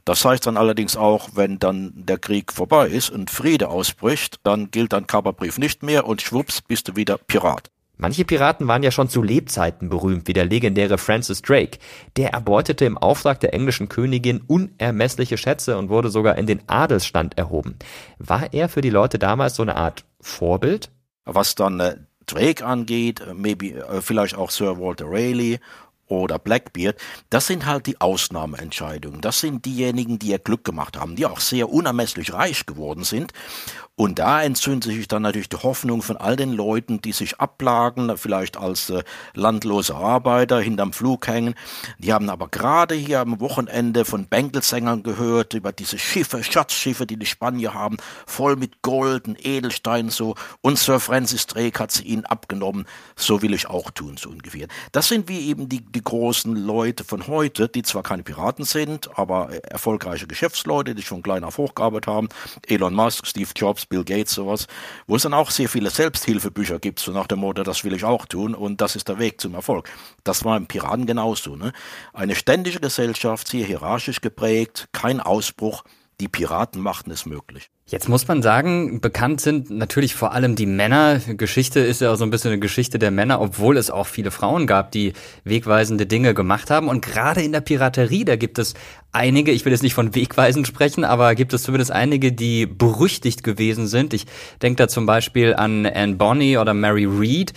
S13: Das heißt dann allerdings auch, wenn dann der Krieg vorbei ist und Friede ausbricht, dann gilt dein Kaperbrief nicht mehr und schwupps bist du wieder Pirat.
S2: Manche Piraten waren ja schon zu Lebzeiten berühmt, wie der legendäre Francis Drake. Der erbeutete im Auftrag der englischen Königin unermessliche Schätze und wurde sogar in den Adelsstand erhoben. War er für die Leute damals so eine Art Vorbild?
S13: Was dann äh, Drake angeht, äh, maybe äh, vielleicht auch Sir Walter Raleigh oder Blackbeard, das sind halt die Ausnahmeentscheidungen. Das sind diejenigen, die ihr Glück gemacht haben, die auch sehr unermesslich reich geworden sind und da entzündet sich dann natürlich die Hoffnung von all den Leuten, die sich ablagen, vielleicht als äh, landlose Arbeiter hinterm Flug hängen. Die haben aber gerade hier am Wochenende von Bänkelsängern gehört über diese Schiffe, Schatzschiffe, die die Spanier haben, voll mit Gold und Edelsteinen so. Und Sir Francis Drake hat sie ihnen abgenommen. So will ich auch tun, so ungefähr. Das sind wie eben die, die großen Leute von heute, die zwar keine Piraten sind, aber erfolgreiche Geschäftsleute, die schon klein auf hochgearbeitet haben. Elon Musk, Steve Jobs, Bill Gates, sowas, wo es dann auch sehr viele Selbsthilfebücher gibt, so nach dem Motto, das will ich auch tun und das ist der Weg zum Erfolg. Das war im Piraten genauso. Ne? Eine ständige Gesellschaft, sehr hierarchisch geprägt, kein Ausbruch, die Piraten machten es möglich.
S2: Jetzt muss man sagen, bekannt sind natürlich vor allem die Männer. Geschichte ist ja so ein bisschen eine Geschichte der Männer, obwohl es auch viele Frauen gab, die wegweisende Dinge gemacht haben. Und gerade in der Piraterie, da gibt es einige, ich will jetzt nicht von wegweisend sprechen, aber gibt es zumindest einige, die berüchtigt gewesen sind. Ich denke da zum Beispiel an Anne Bonny oder Mary Read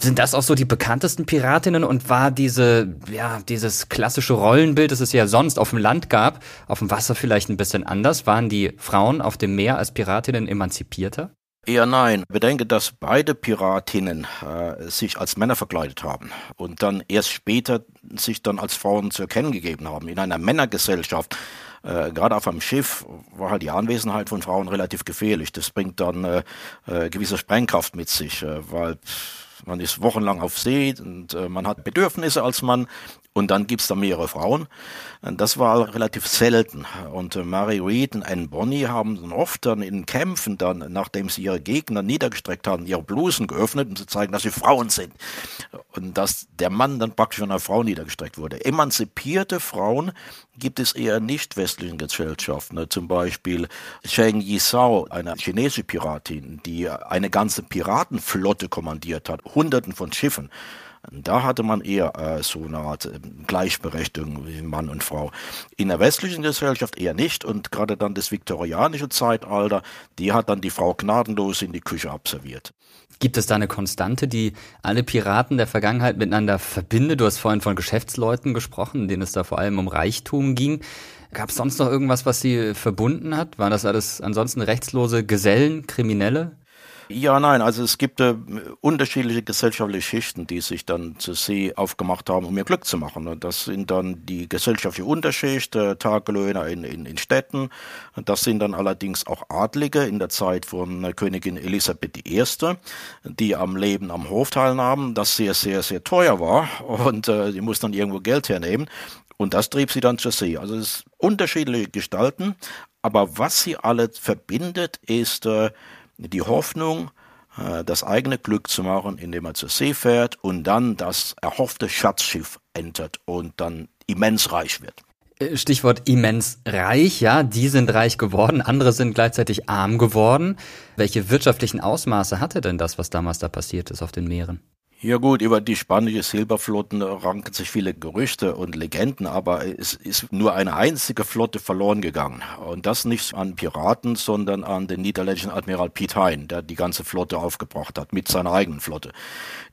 S2: sind das auch so die bekanntesten Piratinnen und war diese, ja, dieses klassische Rollenbild, das es ja sonst auf dem Land gab, auf dem Wasser vielleicht ein bisschen anders? Waren die Frauen auf dem Meer als Piratinnen emanzipierter?
S13: Eher nein. Bedenke, dass beide Piratinnen äh, sich als Männer verkleidet haben und dann erst später sich dann als Frauen zu erkennen gegeben haben. In einer Männergesellschaft, äh, gerade auf einem Schiff, war halt die Anwesenheit von Frauen relativ gefährlich. Das bringt dann äh, äh, gewisse Sprengkraft mit sich, äh, weil man ist wochenlang auf See und äh, man hat Bedürfnisse als Mann und dann gibt's da mehrere Frauen. Das war relativ selten. Und äh, Mary Read und Anne Bonny haben dann oft dann in Kämpfen dann, nachdem sie ihre Gegner niedergestreckt haben, ihre Blusen geöffnet, um zu zeigen, dass sie Frauen sind. Und dass der Mann dann praktisch von einer Frau niedergestreckt wurde. Emanzipierte Frauen gibt es eher nicht westlichen Gesellschaften. Zum Beispiel Cheng Yisao, eine chinesische Piratin, die eine ganze Piratenflotte kommandiert hat, hunderten von Schiffen. Da hatte man eher äh, so eine Art äh, Gleichberechtigung wie Mann und Frau. In der westlichen Gesellschaft eher nicht und gerade dann das viktorianische Zeitalter, die hat dann die Frau gnadenlos in die Küche abserviert.
S2: Gibt es da eine Konstante, die alle Piraten der Vergangenheit miteinander verbindet? Du hast vorhin von Geschäftsleuten gesprochen, denen es da vor allem um Reichtum ging. Gab es sonst noch irgendwas, was sie verbunden hat? Waren das alles ansonsten rechtslose Gesellen, Kriminelle?
S13: Ja, nein, also es gibt äh, unterschiedliche gesellschaftliche Schichten, die sich dann zur See aufgemacht haben, um ihr Glück zu machen. Und das sind dann die gesellschaftliche Unterschicht, äh, Tagelöhner in, in, in Städten. Das sind dann allerdings auch Adlige in der Zeit von äh, Königin Elisabeth I., die am Leben am Hof teilnahmen, das sehr, sehr, sehr teuer war und äh, die mussten dann irgendwo Geld hernehmen. Und das trieb sie dann zur See. Also es ist unterschiedliche Gestalten, aber was sie alle verbindet, ist äh, die Hoffnung, äh, das eigene Glück zu machen, indem er zur See fährt und dann das erhoffte Schatzschiff entert und dann immens reich wird.
S2: Äh, Stichwort immens reich, ja, die sind reich geworden, andere sind gleichzeitig arm geworden. Welche wirtschaftlichen Ausmaße hatte denn das, was damals da passiert ist auf den Meeren?
S13: Ja gut, über die spanische Silberflotten ranken sich viele Gerüchte und Legenden, aber es ist nur eine einzige Flotte verloren gegangen. Und das nicht an Piraten, sondern an den niederländischen Admiral Piet Hein, der die ganze Flotte aufgebracht hat, mit seiner eigenen Flotte.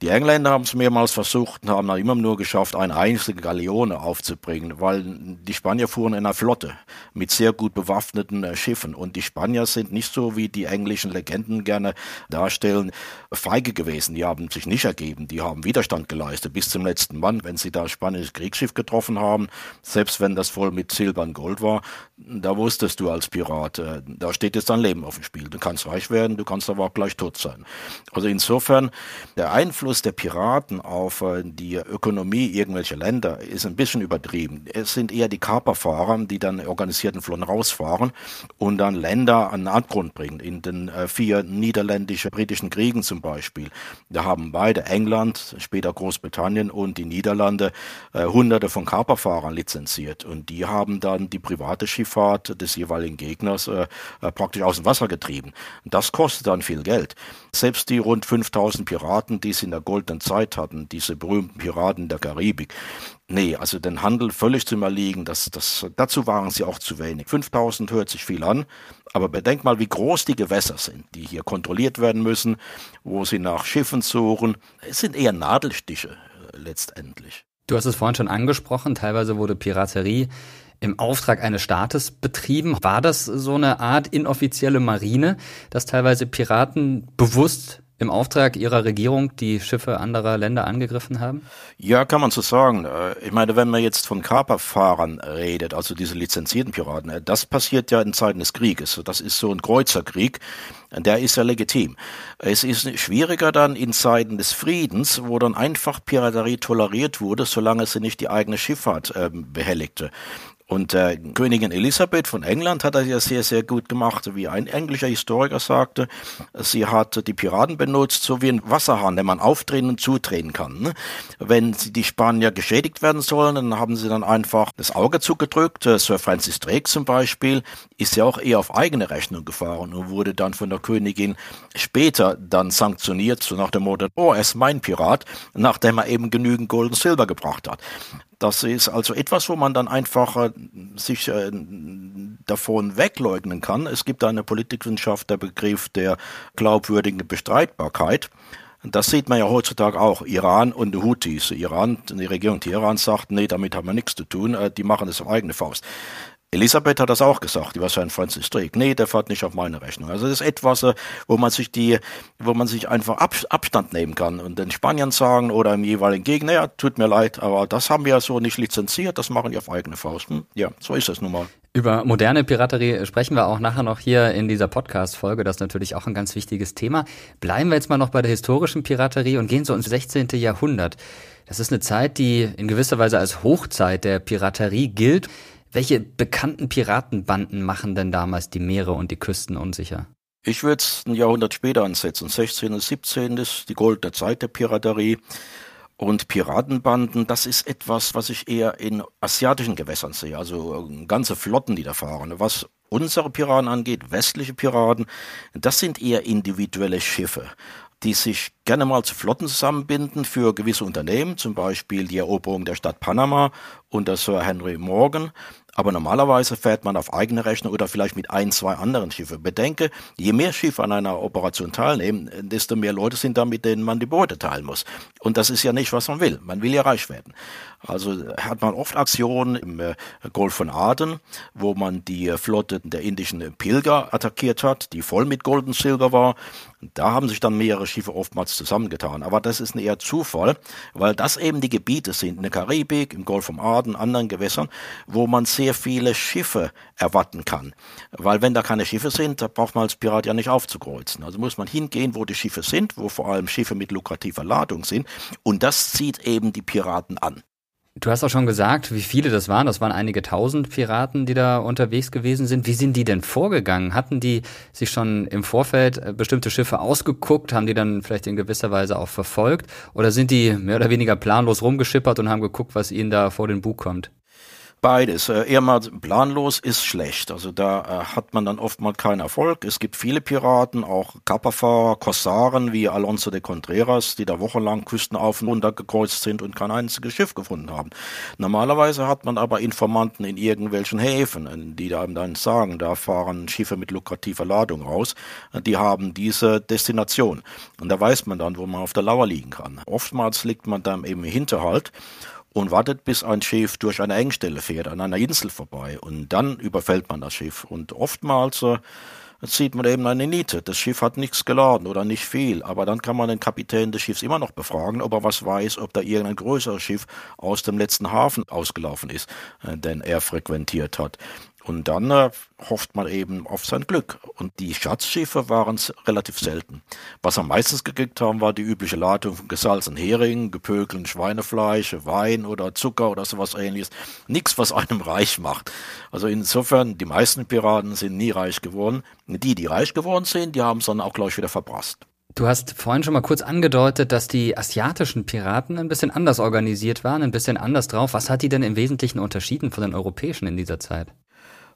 S13: Die Engländer haben es mehrmals versucht und haben dann immer nur geschafft, eine einzige Galeone aufzubringen, weil die Spanier fuhren in einer Flotte mit sehr gut bewaffneten äh, Schiffen. Und die Spanier sind nicht so, wie die englischen Legenden gerne darstellen, feige gewesen. Die haben sich nicht ergeben gegeben. Die haben Widerstand geleistet bis zum letzten Mann. Wenn sie da spanisches Kriegsschiff getroffen haben, selbst wenn das voll mit Silber und Gold war, da wusstest du als Pirat, äh, da steht jetzt dein Leben auf dem Spiel. Du kannst reich werden, du kannst aber auch gleich tot sein. Also insofern, der Einfluss der Piraten auf äh, die Ökonomie irgendwelcher Länder ist ein bisschen übertrieben. Es sind eher die Kaperfahrer, die dann organisierten Flotten rausfahren und dann Länder an den Abgrund bringen. In den äh, vier niederländisch-britischen Kriegen zum Beispiel. Da haben beide England England, später Großbritannien und die Niederlande äh, hunderte von Kaperfahrern lizenziert. Und die haben dann die private Schifffahrt des jeweiligen Gegners äh, äh praktisch aus dem Wasser getrieben. Das kostet dann viel Geld. Selbst die rund 5000 Piraten, die sie in der goldenen Zeit hatten, diese berühmten Piraten der Karibik, Nee, also den Handel völlig zu überlegen, das, das, dazu waren sie auch zu wenig. 5000 hört sich viel an, aber bedenkt mal, wie groß die Gewässer sind, die hier kontrolliert werden müssen, wo sie nach Schiffen suchen. Es sind eher Nadelstiche äh, letztendlich.
S14: Du hast es vorhin schon angesprochen, teilweise wurde Piraterie im Auftrag eines Staates betrieben. War das so eine Art inoffizielle Marine, dass teilweise Piraten bewusst im Auftrag ihrer Regierung die Schiffe anderer Länder angegriffen haben?
S13: Ja, kann man so sagen. Äh, ich meine, wenn man jetzt von Kaperfahrern redet, also diese lizenzierten Piraten, äh, das passiert ja in Zeiten des Krieges. Das ist so ein Kreuzerkrieg. Der ist ja legitim. Es ist schwieriger dann in Zeiten des Friedens, wo dann einfach Piraterie toleriert wurde, solange sie nicht die eigene Schifffahrt äh, behelligte. Und äh, Königin Elisabeth von England hat das ja sehr, sehr gut gemacht, wie ein englischer Historiker sagte. Sie hat die Piraten benutzt, so wie ein Wasserhahn, den man aufdrehen und zudrehen kann. Ne? Wenn die Spanier geschädigt werden sollen, dann haben sie dann einfach das Auge zugedrückt. Äh, Sir Francis Drake zum Beispiel ist ja auch eher auf eigene Rechnung gefahren und wurde dann von der Königin später dann sanktioniert, so nach dem Motto, oh, er ist mein Pirat, nachdem er eben genügend Gold und Silber gebracht hat. Das ist also etwas, wo man dann einfach äh, sich äh, davon wegleugnen kann. Es gibt eine Politikwissenschaft, der Begriff der glaubwürdigen Bestreitbarkeit. Das sieht man ja heutzutage auch. Iran und die Houthis. Iran, die Regierung Teheran sagt, nee, damit haben wir nichts zu tun. Äh, die machen das auf eigene Faust. Elisabeth hat das auch gesagt, die war San Francis Drake. Nee, der fährt nicht auf meine Rechnung. Also das ist etwas, äh, wo man sich die, wo man sich einfach Abstand nehmen kann und den Spaniern sagen oder im jeweiligen Gegner, ja, tut mir leid, aber das haben wir so nicht lizenziert, das machen die auf eigene Faust. Hm? Ja, so ist es nun mal.
S14: Über moderne Piraterie sprechen wir auch nachher noch hier in dieser Podcast-Folge. Das ist natürlich auch ein ganz wichtiges Thema. Bleiben wir jetzt mal noch bei der historischen Piraterie und gehen so ins 16. Jahrhundert. Das ist eine Zeit, die in gewisser Weise als Hochzeit der Piraterie gilt. Welche bekannten Piratenbanden machen denn damals die Meere und die Küsten unsicher?
S13: Ich würde es ein Jahrhundert später ansetzen. 16. und 17. ist die goldene Zeit der Piraterie. Und Piratenbanden, das ist etwas, was ich eher in asiatischen Gewässern sehe. Also äh, ganze Flotten, die da fahren. Was unsere Piraten angeht, westliche Piraten, das sind eher individuelle Schiffe die sich gerne mal zu Flotten zusammenbinden für gewisse Unternehmen, zum Beispiel die Eroberung der Stadt Panama unter Sir Henry Morgan aber normalerweise fährt man auf eigene Rechnung oder vielleicht mit ein, zwei anderen Schiffen. Bedenke, je mehr Schiffe an einer Operation teilnehmen, desto mehr Leute sind da, mit denen man die Beute teilen muss. Und das ist ja nicht, was man will. Man will ja reich werden. Also hat man oft Aktionen im äh, Golf von Aden, wo man die Flotte der indischen Pilger attackiert hat, die voll mit Gold und Silber war. Da haben sich dann mehrere Schiffe oftmals zusammengetan. Aber das ist eher Zufall, weil das eben die Gebiete sind in der Karibik, im Golf von Aden, anderen Gewässern, wo man sehr viele Schiffe erwarten kann. Weil wenn da keine Schiffe sind, da braucht man als Pirat ja nicht aufzukreuzen. Also muss man hingehen, wo die Schiffe sind, wo vor allem Schiffe mit lukrativer Ladung sind. Und das zieht eben die Piraten an.
S14: Du hast auch schon gesagt, wie viele das waren. Das waren einige tausend Piraten, die da unterwegs gewesen sind. Wie sind die denn vorgegangen? Hatten die sich schon im Vorfeld äh, bestimmte Schiffe ausgeguckt? Haben die dann vielleicht in gewisser Weise auch verfolgt? Oder sind die mehr oder weniger planlos rumgeschippert und haben geguckt, was ihnen da vor den Bug kommt?
S13: Beides. Äh, eher mal planlos ist schlecht. Also da äh, hat man dann oftmals keinen Erfolg. Es gibt viele Piraten, auch Kapperfahrer, Korsaren wie Alonso de Contreras, die da wochenlang Küsten auf und runter gekreuzt sind und kein einziges Schiff gefunden haben. Normalerweise hat man aber Informanten in irgendwelchen Häfen, die da dann sagen, da fahren Schiffe mit lukrativer Ladung raus. Die haben diese Destination. Und da weiß man dann, wo man auf der Lauer liegen kann. Oftmals liegt man dann im Hinterhalt und wartet, bis ein Schiff durch eine Engstelle fährt, an einer Insel vorbei. Und dann überfällt man das Schiff. Und oftmals äh, zieht man eben eine Niete. Das Schiff hat nichts geladen oder nicht viel. Aber dann kann man den Kapitän des Schiffs immer noch befragen, ob er was weiß, ob da irgendein größeres Schiff aus dem letzten Hafen ausgelaufen ist, äh, den er frequentiert hat. Und dann äh, hofft man eben auf sein Glück. Und die Schatzschiffe waren relativ selten. Was am meisten gekriegt haben, war die übliche Ladung von gesalzenen Heringen, gepökelten Schweinefleisch, Wein oder Zucker oder sowas ähnliches. Nichts, was einem *laughs* reich macht. Also insofern, die meisten Piraten sind nie reich geworden. Die, die reich geworden sind, die haben es dann auch gleich wieder verprasst.
S2: Du hast vorhin schon mal kurz angedeutet, dass die asiatischen Piraten ein bisschen anders organisiert waren, ein bisschen anders drauf. Was hat die denn im Wesentlichen unterschieden von den europäischen in dieser Zeit?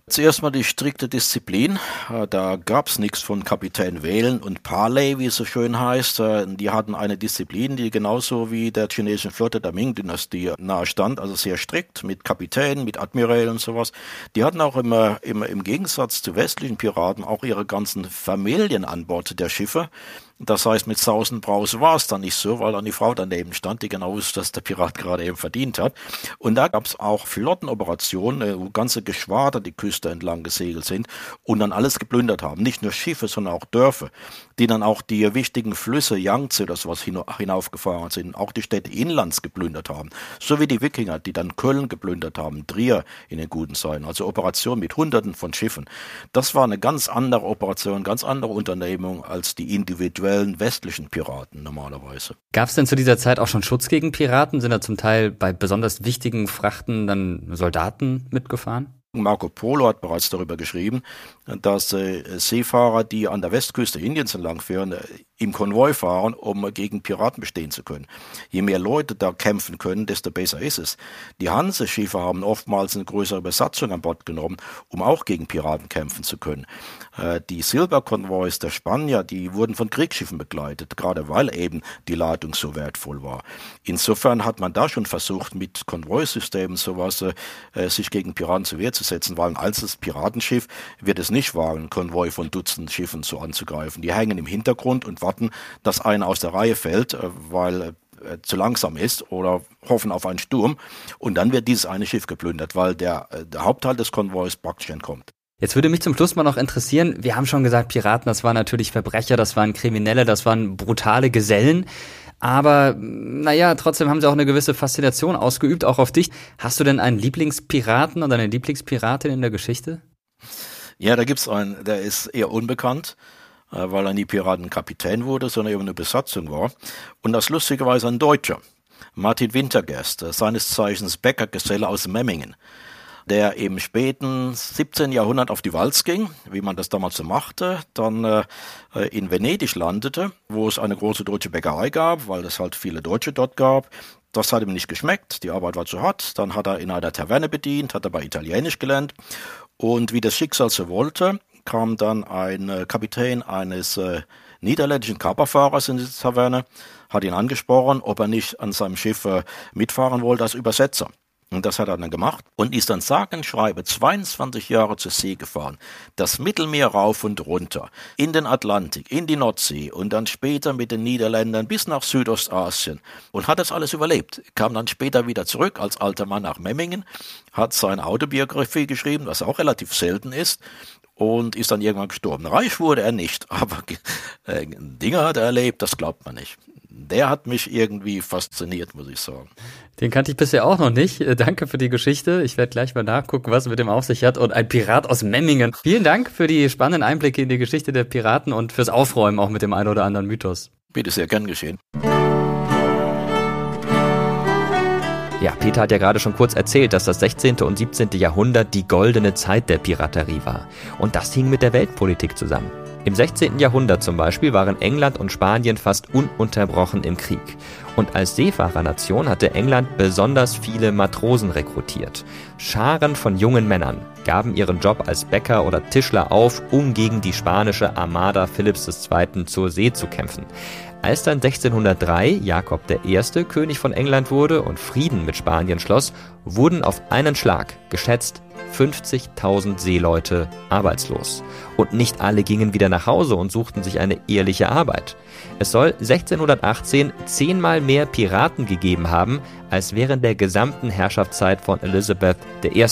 S13: Zuerst mal die strikte Disziplin. Äh, da gab's nichts von Kapitän Wählen und Parley, wie es so schön heißt. Äh, die hatten eine Disziplin, die genauso wie der chinesischen Flotte der Ming-Dynastie nahe stand, also sehr strikt mit Kapitänen, mit Admirälen und sowas. Die hatten auch immer, immer im Gegensatz zu westlichen Piraten auch ihre ganzen Familien an Bord der Schiffe. Das heißt, mit Sausen Brause war es dann nicht so, weil dann die Frau daneben stand, die genau wusste, dass der Pirat gerade eben verdient hat. Und da gab es auch Flottenoperationen, äh, wo ganze Geschwader die Küste entlang gesegelt sind und dann alles geplündert haben. Nicht nur Schiffe, sondern auch Dörfer, die dann auch die wichtigen Flüsse Yangtze oder sowas hinaufgefahren sind, auch die Städte inlands geplündert haben. So wie die Wikinger, die dann Köln geplündert haben, Trier in den guten Zeiten. Also Operationen mit Hunderten von Schiffen. Das war eine ganz andere Operation, ganz andere Unternehmung als die individuelle individuellen westlichen Piraten normalerweise.
S2: Gab es denn zu dieser Zeit auch schon Schutz gegen Piraten? Sind da zum Teil bei besonders wichtigen Frachten dann Soldaten mitgefahren?
S13: Marco Polo hat bereits darüber geschrieben, dass äh, Seefahrer, die an der Westküste Indiens entlangführen, äh, im Konvoi fahren, um gegen Piraten bestehen zu können. Je mehr Leute da kämpfen können, desto besser ist es. Die Hanseschiffe haben oftmals eine größere Besatzung an Bord genommen, um auch gegen Piraten kämpfen zu können. Äh, die Silberkonvois der Spanier, die wurden von Kriegsschiffen begleitet, gerade weil eben die Ladung so wertvoll war. Insofern hat man da schon versucht, mit Konvoisystemen sowas äh, sich gegen Piraten zur Wehr zu setzen, weil ein einzelnes Piratenschiff wird es nicht wagen, Konvoi von Dutzenden Schiffen so anzugreifen. Die hängen im Hintergrund und warten, dass einer aus der Reihe fällt, äh, weil äh, zu langsam ist oder hoffen auf einen Sturm und dann wird dieses eine Schiff geplündert, weil der, äh, der Hauptteil des Konvois praktisch entkommt.
S2: Jetzt würde mich zum Schluss mal noch interessieren, wir haben schon gesagt, Piraten, das waren natürlich Verbrecher, das waren Kriminelle, das waren brutale Gesellen. Aber naja, trotzdem haben sie auch eine gewisse Faszination ausgeübt, auch auf dich. Hast du denn einen Lieblingspiraten oder eine Lieblingspiratin in der Geschichte?
S13: Ja, da gibt's einen, der ist eher unbekannt. Äh, weil er nie Piratenkapitän wurde, sondern eben eine Besatzung war. Und das lustigerweise ein Deutscher, Martin Wintergast, äh, seines Zeichens Bäckergeselle aus Memmingen, der im späten 17. Jahrhundert auf die Walz ging, wie man das damals so machte, dann äh, in Venedig landete, wo es eine große deutsche Bäckerei gab, weil es halt viele Deutsche dort gab. Das hat ihm nicht geschmeckt, die Arbeit war zu hart. Dann hat er in einer Taverne bedient, hat dabei Italienisch gelernt. Und wie das Schicksal so wollte, kam dann ein äh, Kapitän eines äh, niederländischen Kaperfahrers in die Taverne, hat ihn angesprochen, ob er nicht an seinem Schiff äh, mitfahren wollte als Übersetzer. Und das hat er dann gemacht und ist dann sagen schreibe 22 Jahre zur See gefahren, das Mittelmeer rauf und runter, in den Atlantik, in die Nordsee und dann später mit den Niederländern bis nach Südostasien und hat das alles überlebt. Kam dann später wieder zurück als alter Mann nach Memmingen, hat seine Autobiografie geschrieben, was auch relativ selten ist und ist dann irgendwann gestorben. Reich wurde er nicht, *laughs* aber äh, Dinge hat er erlebt, das glaubt man nicht. Der hat mich irgendwie fasziniert, muss ich sagen.
S2: Den kannte ich bisher auch noch nicht. Äh, danke für die Geschichte. Ich werde gleich mal nachgucken, was mit dem auf sich hat. Und ein Pirat aus Memmingen. Vielen Dank für die spannenden Einblicke in die Geschichte der Piraten und fürs Aufräumen auch mit dem einen oder anderen Mythos.
S13: Bitte sehr gern geschehen.
S2: Ja, Peter hat ja gerade schon kurz erzählt, dass das 16. und 17. Jahrhundert die goldene Zeit der Piraterie war. Und das hing mit der Weltpolitik zusammen. Im 16. Jahrhundert zum Beispiel waren England und Spanien fast ununterbrochen im Krieg. Und als Seefahrernation hatte England besonders viele Matrosen rekrutiert. Scharen von jungen Männern gaben ihren Job als Bäcker oder Tischler auf, um gegen die spanische Armada Philipps II. zur See zu kämpfen. Als dann 1603 Jakob I. König von England wurde und Frieden mit Spanien schloss, wurden auf einen Schlag geschätzt 50.000 Seeleute arbeitslos. Und nicht alle gingen wieder nach Hause und suchten sich eine ehrliche Arbeit. Es soll 1618 zehnmal mehr Piraten gegeben haben, als während der gesamten Herrschaftszeit von Elizabeth I.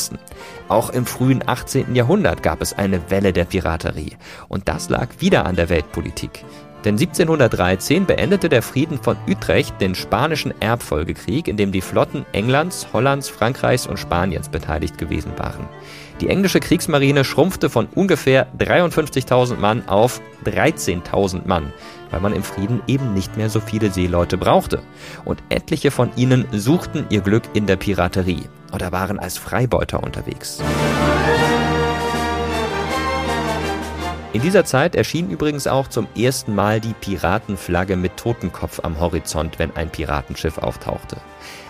S2: Auch im frühen 18. Jahrhundert gab es eine Welle der Piraterie. Und das lag wieder an der Weltpolitik. Denn 1713 beendete der Frieden von Utrecht den spanischen Erbfolgekrieg, in dem die Flotten Englands, Hollands, Frankreichs und Spaniens beteiligt gewesen waren. Die englische Kriegsmarine schrumpfte von ungefähr 53.000 Mann auf 13.000 Mann, weil man im Frieden eben nicht mehr so viele Seeleute brauchte. Und etliche von ihnen suchten ihr Glück in der Piraterie oder waren als Freibeuter unterwegs. In dieser Zeit erschien übrigens auch zum ersten Mal die Piratenflagge mit Totenkopf am Horizont, wenn ein Piratenschiff auftauchte.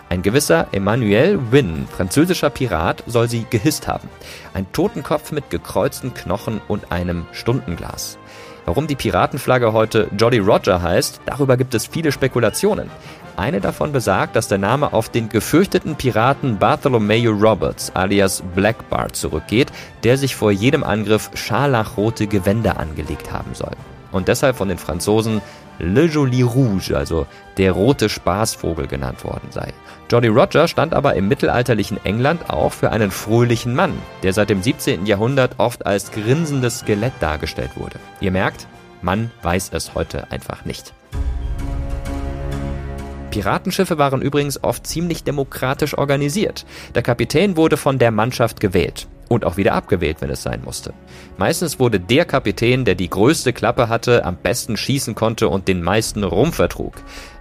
S2: Ein gewisser Emmanuel Wynne, französischer Pirat, soll sie gehisst haben. Ein Totenkopf mit gekreuzten Knochen und einem Stundenglas. Warum die Piratenflagge heute Jolly Roger heißt, darüber gibt es viele Spekulationen. Eine davon besagt, dass der Name auf den gefürchteten Piraten Bartholomew Roberts alias Black Bart zurückgeht, der sich vor jedem Angriff scharlachrote Gewänder angelegt haben soll. Und deshalb von den Franzosen Le Joli Rouge, also der rote Spaßvogel genannt worden sei. Jolly Roger stand aber im mittelalterlichen England auch für einen fröhlichen Mann, der seit dem 17. Jahrhundert oft als grinsendes Skelett dargestellt wurde. Ihr merkt, man weiß es heute einfach nicht. Piratenschiffe waren übrigens oft ziemlich demokratisch organisiert. Der Kapitän wurde von der Mannschaft gewählt und auch wieder abgewählt, wenn es sein musste. Meistens wurde der Kapitän, der die größte Klappe hatte, am besten schießen konnte und den meisten Rumpf vertrug.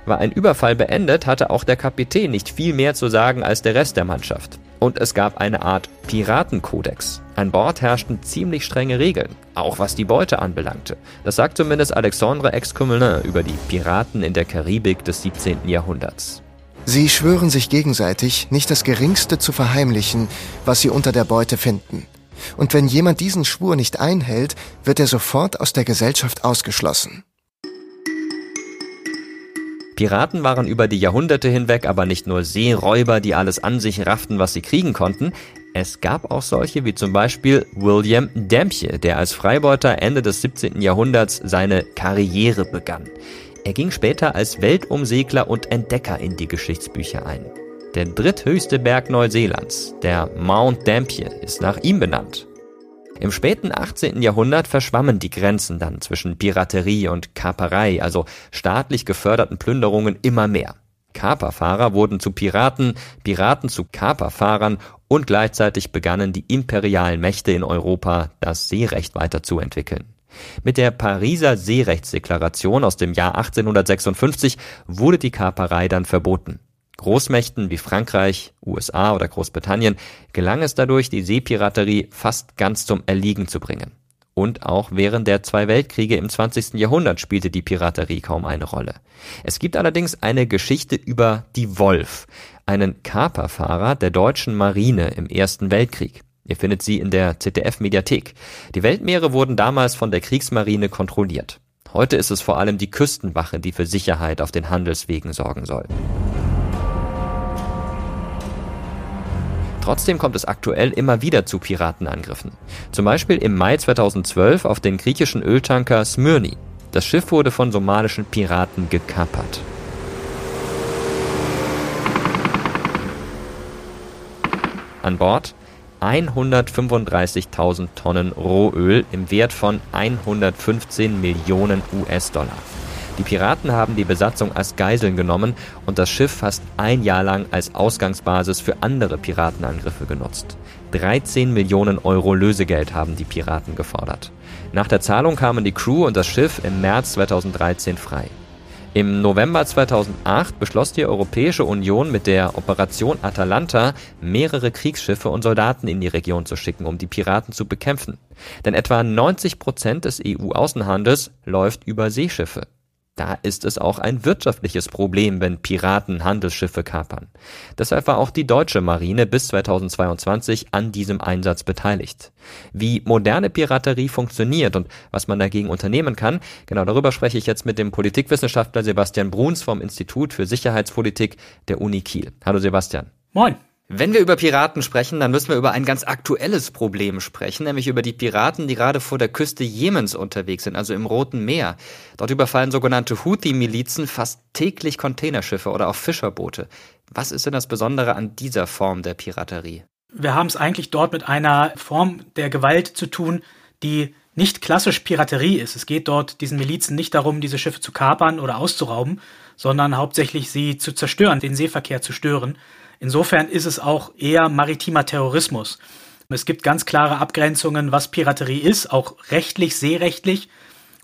S2: War ein Überfall beendet, hatte auch der Kapitän nicht viel mehr zu sagen als der Rest der Mannschaft und es gab eine Art Piratenkodex. An Bord herrschten ziemlich strenge Regeln, auch was die Beute anbelangte. Das sagt zumindest Alexandre Excomelin über die Piraten in der Karibik des 17. Jahrhunderts.
S6: Sie schwören sich gegenseitig, nicht das Geringste zu verheimlichen, was sie unter der Beute finden. Und wenn jemand diesen Schwur nicht einhält, wird er sofort aus der Gesellschaft ausgeschlossen.
S2: Piraten waren über die Jahrhunderte hinweg aber nicht nur Seeräuber, die alles an sich rafften, was sie kriegen konnten. Es gab auch solche wie zum Beispiel William Dampier, der als Freibeuter Ende des 17. Jahrhunderts seine Karriere begann. Er ging später als Weltumsegler und Entdecker in die Geschichtsbücher ein. Der dritthöchste Berg Neuseelands, der Mount Dampier, ist nach ihm benannt. Im späten 18. Jahrhundert verschwammen die Grenzen dann zwischen Piraterie und Kaperei, also staatlich geförderten Plünderungen immer mehr. Kaperfahrer wurden zu Piraten, Piraten zu Kaperfahrern und gleichzeitig begannen die imperialen Mächte in Europa das Seerecht weiterzuentwickeln. Mit der Pariser Seerechtsdeklaration aus dem Jahr 1856 wurde die Kaperei dann verboten. Großmächten wie Frankreich, USA oder Großbritannien gelang es dadurch, die Seepiraterie fast ganz zum Erliegen zu bringen. Und auch während der zwei Weltkriege im 20. Jahrhundert spielte die Piraterie kaum eine Rolle. Es gibt allerdings eine Geschichte über die Wolf, einen Kaperfahrer der deutschen Marine im Ersten Weltkrieg. Ihr findet sie in der ZDF-Mediathek. Die Weltmeere wurden damals von der Kriegsmarine kontrolliert. Heute ist es vor allem die Küstenwache, die für Sicherheit auf den Handelswegen sorgen soll. Trotzdem kommt es aktuell immer wieder zu Piratenangriffen. Zum Beispiel im Mai 2012 auf den griechischen Öltanker Smyrni. Das Schiff wurde von somalischen Piraten gekapert. An Bord 135.000 Tonnen Rohöl im Wert von 115 Millionen US-Dollar. Die Piraten haben die Besatzung als Geiseln genommen und das Schiff fast ein Jahr lang als Ausgangsbasis für andere Piratenangriffe genutzt. 13 Millionen Euro Lösegeld haben die Piraten gefordert. Nach der Zahlung kamen die Crew und das Schiff im März 2013 frei. Im November 2008 beschloss die Europäische Union mit der Operation Atalanta mehrere Kriegsschiffe und Soldaten in die Region zu schicken, um die Piraten zu bekämpfen. Denn etwa 90 Prozent des EU-Außenhandels läuft über Seeschiffe. Da ist es auch ein wirtschaftliches Problem, wenn Piraten Handelsschiffe kapern. Deshalb war auch die deutsche Marine bis 2022 an diesem Einsatz beteiligt. Wie moderne Piraterie funktioniert und was man dagegen unternehmen kann, genau darüber spreche ich jetzt mit dem Politikwissenschaftler Sebastian Bruns vom Institut für Sicherheitspolitik der Uni Kiel. Hallo Sebastian.
S15: Moin.
S2: Wenn wir über Piraten sprechen, dann müssen wir über ein ganz aktuelles Problem sprechen, nämlich über die Piraten, die gerade vor der Küste Jemens unterwegs sind, also im Roten Meer. Dort überfallen sogenannte Houthi-Milizen fast täglich Containerschiffe oder auch Fischerboote. Was ist denn das Besondere an dieser Form der Piraterie?
S15: Wir haben es eigentlich dort mit einer Form der Gewalt zu tun, die nicht klassisch Piraterie ist. Es geht dort diesen Milizen nicht darum, diese Schiffe zu kapern oder auszurauben, sondern hauptsächlich sie zu zerstören, den Seeverkehr zu stören. Insofern ist es auch eher maritimer Terrorismus. Es gibt ganz klare Abgrenzungen, was Piraterie ist, auch rechtlich, seerechtlich.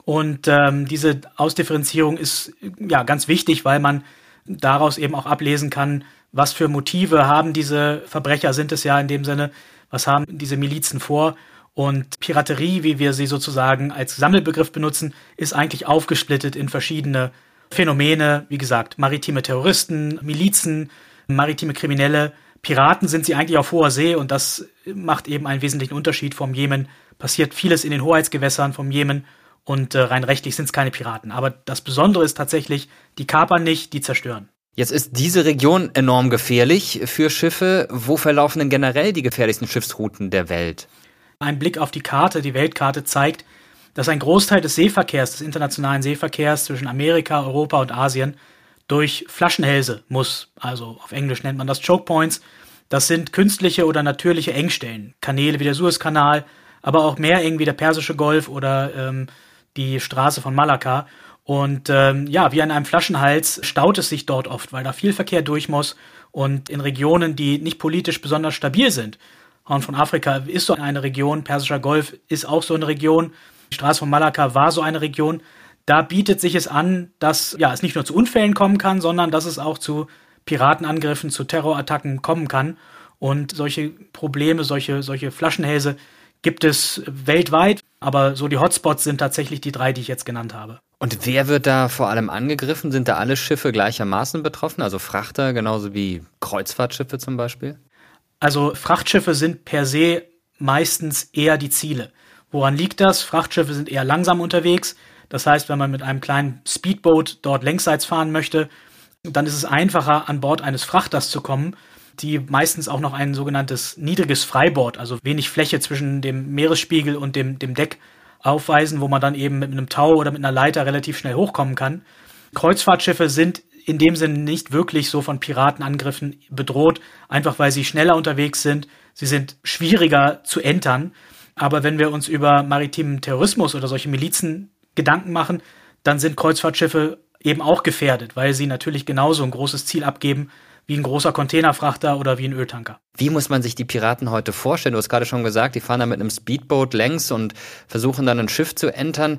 S15: Und ähm, diese Ausdifferenzierung ist ja ganz wichtig, weil man daraus eben auch ablesen kann, was für Motive haben diese Verbrecher, sind es ja in dem Sinne, was haben diese Milizen vor. Und Piraterie, wie wir sie sozusagen als Sammelbegriff benutzen, ist eigentlich aufgesplittet in verschiedene Phänomene, wie gesagt, maritime Terroristen, Milizen, maritime Kriminelle. Piraten sind sie eigentlich auf hoher See und das macht eben einen wesentlichen Unterschied vom Jemen. Passiert vieles in den Hoheitsgewässern vom Jemen und äh, rein rechtlich sind es keine Piraten. Aber das Besondere ist tatsächlich, die kapern nicht, die zerstören.
S2: Jetzt ist diese Region enorm gefährlich für Schiffe. Wo verlaufen denn generell die gefährlichsten Schiffsrouten der Welt?
S15: Ein Blick auf die Karte, die Weltkarte zeigt, dass ein Großteil des Seeverkehrs, des internationalen Seeverkehrs zwischen Amerika, Europa und Asien durch Flaschenhälse muss. Also auf Englisch nennt man das Choke Points. Das sind künstliche oder natürliche Engstellen. Kanäle wie der Suezkanal, aber auch Meerengen wie der Persische Golf oder ähm, die Straße von Malakka. Und ähm, ja, wie an einem Flaschenhals staut es sich dort oft, weil da viel Verkehr durch muss. Und in Regionen, die nicht politisch besonders stabil sind, Horn von Afrika ist so eine Region, Persischer Golf ist auch so eine Region, die Straße von Malakka war so eine Region da bietet sich es an, dass ja, es nicht nur zu Unfällen kommen kann, sondern dass es auch zu Piratenangriffen, zu Terrorattacken kommen kann. Und solche Probleme, solche, solche Flaschenhälse gibt es weltweit, aber so die Hotspots sind tatsächlich die drei, die ich jetzt genannt habe.
S2: Und wer wird da vor allem angegriffen? Sind da alle Schiffe gleichermaßen betroffen, also Frachter genauso wie Kreuzfahrtschiffe zum Beispiel?
S15: Also Frachtschiffe sind per se meistens eher die Ziele. Woran liegt das? Frachtschiffe sind eher langsam unterwegs. Das heißt, wenn man mit einem kleinen Speedboat dort längsseits fahren möchte, dann ist es einfacher, an Bord eines Frachters zu kommen, die meistens auch noch ein sogenanntes niedriges Freibord, also wenig Fläche zwischen dem Meeresspiegel und dem, dem Deck aufweisen, wo man dann eben mit einem Tau oder mit einer Leiter relativ schnell hochkommen kann. Kreuzfahrtschiffe sind in dem Sinne nicht wirklich so von Piratenangriffen bedroht, einfach weil sie schneller unterwegs sind. Sie sind schwieriger zu entern. Aber wenn wir uns über maritimen Terrorismus oder solche Milizen Gedanken machen, dann sind Kreuzfahrtschiffe eben auch gefährdet, weil sie natürlich genauso ein großes Ziel abgeben wie ein großer Containerfrachter oder wie ein Öltanker.
S2: Wie muss man sich die Piraten heute vorstellen? Du hast gerade schon gesagt, die fahren da mit einem Speedboat längs und versuchen dann ein Schiff zu entern.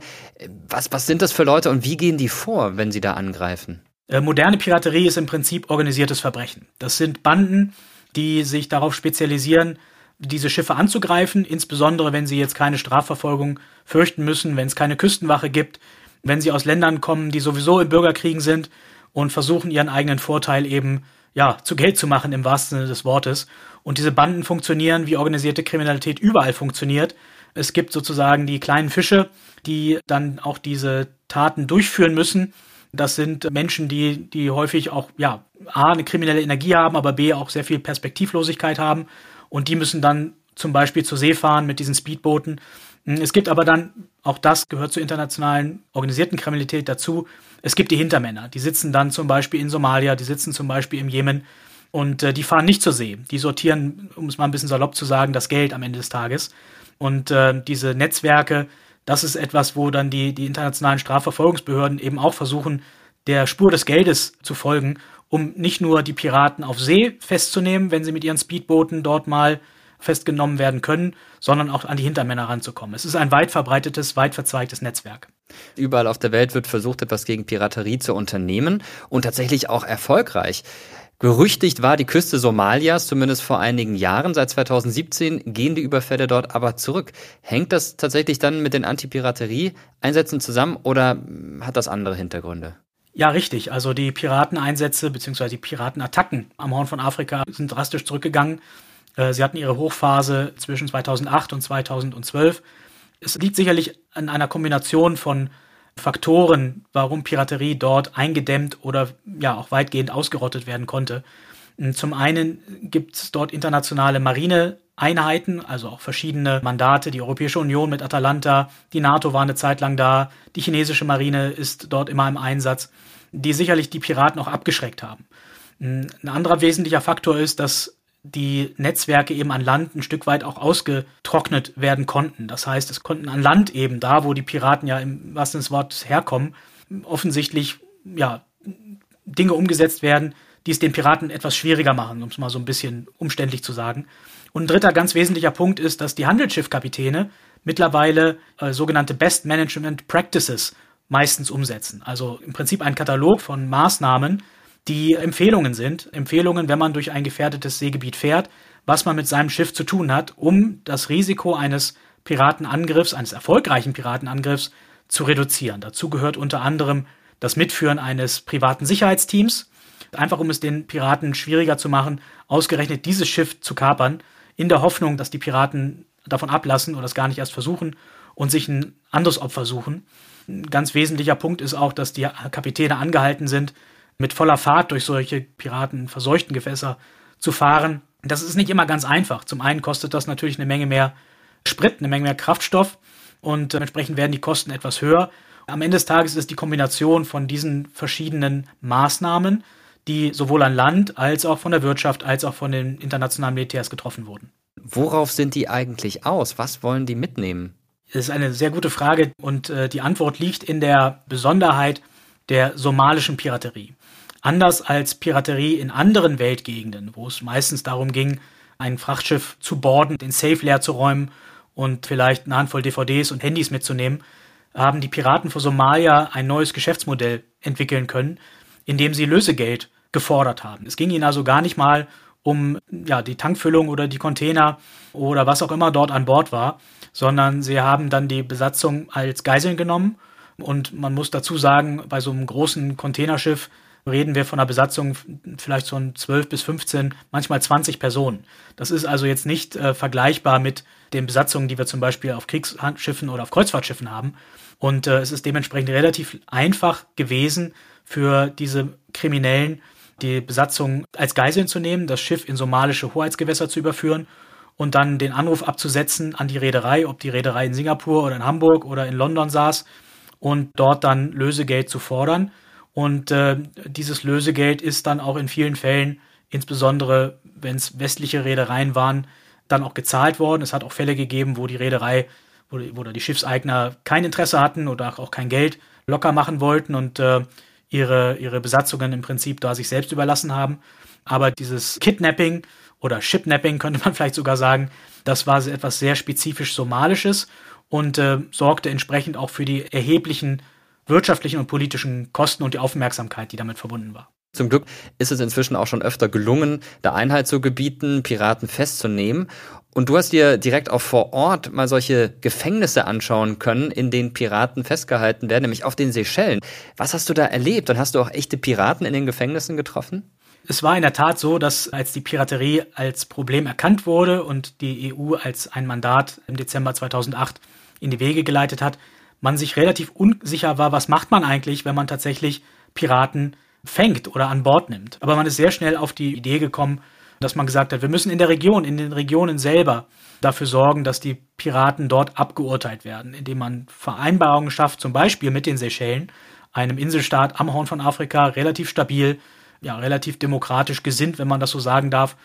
S2: Was, was sind das für Leute und wie gehen die vor, wenn sie da angreifen?
S15: Äh, moderne Piraterie ist im Prinzip organisiertes Verbrechen. Das sind Banden, die sich darauf spezialisieren, diese Schiffe anzugreifen, insbesondere wenn sie jetzt keine Strafverfolgung fürchten müssen, wenn es keine Küstenwache gibt, wenn sie aus Ländern kommen, die sowieso im Bürgerkriegen sind und versuchen ihren eigenen Vorteil eben ja zu Geld zu machen im wahrsten Sinne des Wortes. Und diese Banden funktionieren, wie organisierte Kriminalität überall funktioniert. Es gibt sozusagen die kleinen Fische, die dann auch diese Taten durchführen müssen. Das sind Menschen, die, die häufig auch, ja, A, eine kriminelle Energie haben, aber B, auch sehr viel Perspektivlosigkeit haben und die müssen dann zum Beispiel zur See fahren mit diesen Speedbooten. Hm, es gibt aber dann, auch das gehört zur internationalen organisierten Kriminalität dazu, es gibt die Hintermänner. Die sitzen dann zum Beispiel in Somalia, die sitzen zum Beispiel im Jemen und äh, die fahren nicht zur See. Die sortieren, um es mal ein bisschen salopp zu sagen, das Geld am Ende des Tages. Und äh, diese Netzwerke, das ist etwas, wo dann die, die internationalen Strafverfolgungsbehörden eben auch versuchen, der Spur des Geldes zu folgen um nicht nur die Piraten auf See festzunehmen, wenn sie mit ihren Speedbooten dort mal festgenommen werden können, sondern auch an die Hintermänner ranzukommen. Es ist ein weit verbreitetes, weit verzweigtes Netzwerk.
S2: Überall auf der Welt wird versucht, etwas gegen Piraterie zu unternehmen und tatsächlich auch erfolgreich. Gerüchtigt war die Küste Somalias zumindest vor einigen Jahren. Seit 2017 gehen die Überfälle dort aber zurück. Hängt das tatsächlich dann mit den Antipiraterie-Einsätzen zusammen oder hat das andere Hintergründe?
S15: Ja, richtig. Also die Pirateneinsätze bzw. die Piratenattacken am Horn von Afrika sind drastisch zurückgegangen. Äh, sie hatten ihre Hochphase zwischen 2008 und 2012. Es liegt sicherlich an einer Kombination von Faktoren, warum Piraterie dort eingedämmt oder ja auch weitgehend ausgerottet werden konnte. Zum einen gibt es dort internationale Marineeinheiten, also auch verschiedene Mandate, die Europäische Union mit Atalanta, die NATO war eine Zeit lang da, die chinesische Marine ist dort immer im Einsatz, die sicherlich die Piraten auch abgeschreckt haben. Ein anderer wesentlicher Faktor ist, dass die Netzwerke eben an Land ein Stück weit auch ausgetrocknet werden konnten. Das heißt, es konnten an Land eben, da wo die Piraten ja im wahrsten des Wortes herkommen, offensichtlich ja Dinge umgesetzt werden, die es den Piraten etwas schwieriger machen, um es mal so ein bisschen umständlich zu sagen. Und ein dritter ganz wesentlicher Punkt ist, dass die Handelsschiffkapitäne mittlerweile äh, sogenannte Best Management Practices meistens umsetzen. Also im Prinzip ein Katalog von Maßnahmen, die Empfehlungen sind. Empfehlungen, wenn man durch ein gefährdetes Seegebiet fährt, was man mit seinem Schiff zu tun hat, um das Risiko eines Piratenangriffs, eines erfolgreichen Piratenangriffs zu reduzieren. Dazu gehört unter anderem das Mitführen eines privaten Sicherheitsteams, einfach um es den Piraten schwieriger zu machen, ausgerechnet dieses Schiff zu kapern, in der Hoffnung, dass die Piraten davon ablassen oder es gar nicht erst versuchen und sich ein anderes Opfer suchen. Ein ganz wesentlicher Punkt ist auch, dass die Kapitäne angehalten sind, mit voller Fahrt durch solche piratenverseuchten Gewässer zu fahren. Das ist nicht immer ganz einfach. Zum einen kostet das natürlich eine Menge mehr Sprit, eine Menge mehr Kraftstoff und entsprechend werden die Kosten etwas höher. Am Ende des Tages ist die Kombination von diesen verschiedenen Maßnahmen, die sowohl an Land als auch von der Wirtschaft als auch von den internationalen Militärs getroffen wurden.
S2: Worauf sind die eigentlich aus? Was wollen die mitnehmen?
S15: Das ist eine sehr gute Frage und äh, die Antwort liegt in der Besonderheit der somalischen Piraterie. Anders als Piraterie in anderen Weltgegenden, wo es meistens darum ging, ein Frachtschiff zu borden, den Safe leer zu räumen und vielleicht eine Handvoll DVDs und Handys mitzunehmen, haben die Piraten vor Somalia ein neues Geschäftsmodell entwickeln können, indem sie Lösegeld gefordert haben. Es ging ihnen also gar nicht mal um ja, die Tankfüllung oder die Container oder was auch immer dort an Bord war, sondern sie haben dann die Besatzung als Geiseln genommen. Und man muss dazu sagen, bei so einem großen Containerschiff reden wir von einer Besatzung vielleicht von 12 bis 15, manchmal 20 Personen. Das ist also jetzt nicht äh, vergleichbar mit den Besatzungen, die wir zum Beispiel auf Kriegsschiffen oder auf Kreuzfahrtschiffen haben. Und äh, es ist dementsprechend relativ einfach gewesen für diese Kriminellen, die Besatzung als Geiseln zu nehmen, das Schiff in somalische Hoheitsgewässer zu überführen und dann den Anruf abzusetzen an die Reederei, ob die Reederei in Singapur oder in Hamburg oder in London saß und dort dann Lösegeld zu fordern. Und äh, dieses Lösegeld ist dann auch in vielen Fällen, insbesondere wenn es westliche Reedereien waren, dann auch gezahlt worden. Es hat auch Fälle gegeben, wo die Reederei wo die Schiffseigner kein Interesse hatten oder auch kein Geld locker machen wollten und äh, ihre, ihre Besatzungen im Prinzip da sich selbst überlassen haben. Aber dieses Kidnapping oder Shipnapping könnte man *laughs* vielleicht sogar sagen, das war etwas sehr spezifisch Somalisches und äh, sorgte entsprechend auch für die erheblichen wirtschaftlichen und politischen Kosten und die Aufmerksamkeit, die damit verbunden war.
S2: Zum Glück ist es inzwischen auch schon öfter gelungen, der Einheit zu gebieten, Piraten festzunehmen. Und du hast dir direkt auch vor Ort mal solche Gefängnisse anschauen können, in denen Piraten festgehalten werden, nämlich auf den Seychellen. Was hast du da erlebt? Und hast du auch echte Piraten in den Gefängnissen getroffen?
S15: Es war in der Tat so, dass als die Piraterie als Problem erkannt wurde und die EU als ein Mandat im Dezember 2008 in die Wege geleitet hat, man sich relativ unsicher war, was macht man eigentlich, wenn man tatsächlich Piraten fängt oder an Bord nimmt. Aber man ist sehr schnell auf die Idee gekommen, dass man gesagt hat, wir müssen in der Region, in den Regionen selber dafür sorgen, dass die Piraten dort abgeurteilt werden, indem man Vereinbarungen schafft, zum Beispiel mit den Seychellen, einem Inselstaat am Horn von Afrika, relativ stabil, ja, relativ demokratisch gesinnt, wenn man das so sagen darf,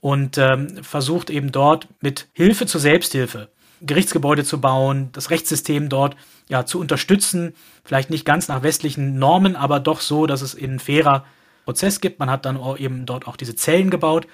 S15: und ähm, versucht eben dort mit Hilfe zur Selbsthilfe Gerichtsgebäude zu bauen, das Rechtssystem dort ja zu unterstützen, vielleicht nicht ganz nach westlichen Normen, aber doch so, dass es einen fairer Prozess gibt. Man hat dann eben dort auch diese Zellen gebaut.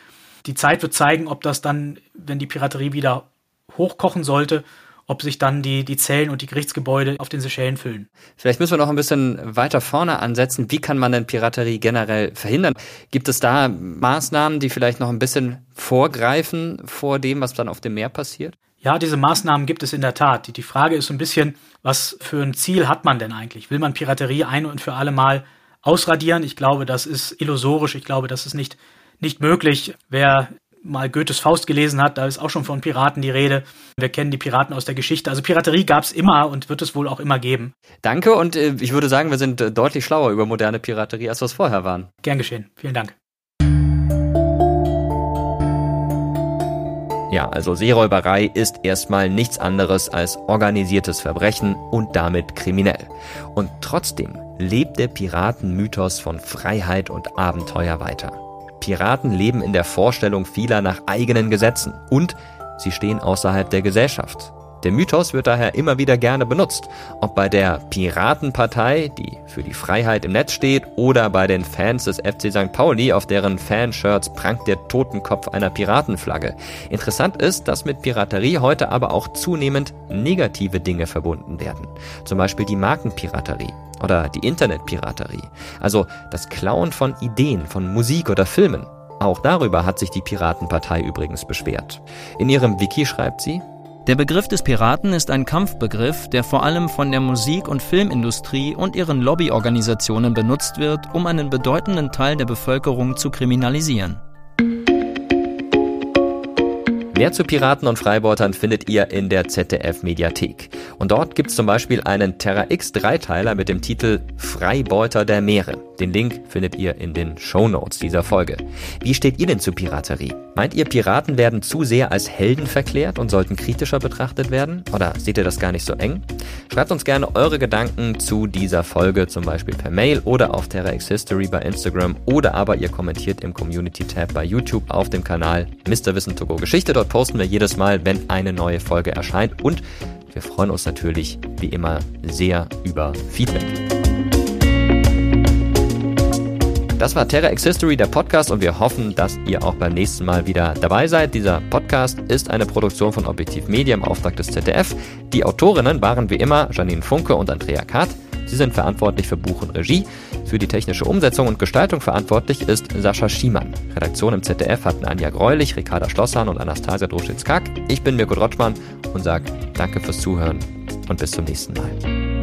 S15: Die Zeit wird zeigen, ob das dann, wenn die Piraterie wieder hochkochen sollte, ob sich dann die, die Zellen und die Gerichtsgebäude auf den Seychellen füllen.
S2: Vielleicht müssen wir noch ein bisschen weiter vorne ansetzen. Wie kann man denn Piraterie generell verhindern? Gibt es da Maßnahmen, die vielleicht noch ein bisschen vorgreifen vor dem, was dann auf dem Meer passiert?
S15: Ja, diese Maßnahmen gibt es in der Tat. Die Frage ist so ein bisschen, was für ein Ziel hat man denn eigentlich? Will man Piraterie ein und für alle Mal ausradieren? Ich glaube, das ist illusorisch. Ich glaube, das ist nicht, nicht möglich. Wer mal Goethes Faust gelesen hat, da ist auch schon von Piraten die Rede. Wir kennen die Piraten aus der Geschichte. Also Piraterie gab es immer und wird es wohl auch immer geben.
S2: Danke und äh, ich würde sagen, wir sind äh, deutlich schlauer über moderne Piraterie, als wir es vorher waren.
S15: Gern geschehen. Vielen Dank.
S2: Ja, also Seeräuberei ist erstmal nichts anderes als organisiertes Verbrechen und damit kriminell. Und trotzdem lebt der Piratenmythos von Freiheit und Abenteuer weiter. Piraten leben in der Vorstellung vieler nach eigenen Gesetzen und sie stehen außerhalb der Gesellschaft. Der Mythos wird daher immer wieder gerne benutzt, ob bei der Piratenpartei, die für die Freiheit im Netz steht, oder bei den Fans des FC St. Pauli, auf deren Fanshirts prangt der Totenkopf einer Piratenflagge. Interessant ist, dass mit Piraterie heute aber auch zunehmend negative Dinge verbunden werden. Zum Beispiel die Markenpiraterie oder die Internetpiraterie. Also das Klauen von Ideen, von Musik oder Filmen. Auch darüber hat sich die Piratenpartei übrigens beschwert. In ihrem Wiki schreibt sie,
S10: der Begriff des Piraten ist ein Kampfbegriff, der vor allem von der Musik- und Filmindustrie und ihren Lobbyorganisationen benutzt wird, um einen bedeutenden Teil der Bevölkerung zu kriminalisieren.
S2: Mehr zu Piraten und Freibeutern findet ihr in der ZDF Mediathek. Und dort gibt's zum Beispiel einen Terra X Dreiteiler mit dem Titel Freibeuter der Meere. Den Link findet ihr in den Show Notes dieser Folge. Wie steht ihr denn zu Piraterie? Meint ihr, Piraten werden zu sehr als Helden verklärt und sollten kritischer betrachtet werden? Oder seht ihr das gar nicht so eng? Schreibt uns gerne eure Gedanken zu dieser Folge, zum Beispiel per Mail oder auf Terra X History bei Instagram oder aber ihr kommentiert im Community Tab bei YouTube auf dem Kanal Mr. Wissen to go Geschichte. Dort posten wir jedes Mal, wenn eine neue Folge erscheint und wir freuen uns natürlich wie immer sehr über Feedback. Das war Terra X History, der Podcast, und wir hoffen, dass ihr auch beim nächsten Mal wieder dabei seid. Dieser Podcast ist eine Produktion von Objektiv Media im Auftrag des ZDF. Die Autorinnen waren wie immer Janine Funke und Andrea Kart. Sie sind verantwortlich für Buch und Regie. Für die technische Umsetzung und Gestaltung verantwortlich ist Sascha Schiemann. Redaktion im ZDF hatten Anja Greulich, Ricarda Schlosshahn und Anastasia Droschitz-Kack. Ich bin Mirko Drotschmann und sage danke fürs Zuhören und bis zum nächsten Mal.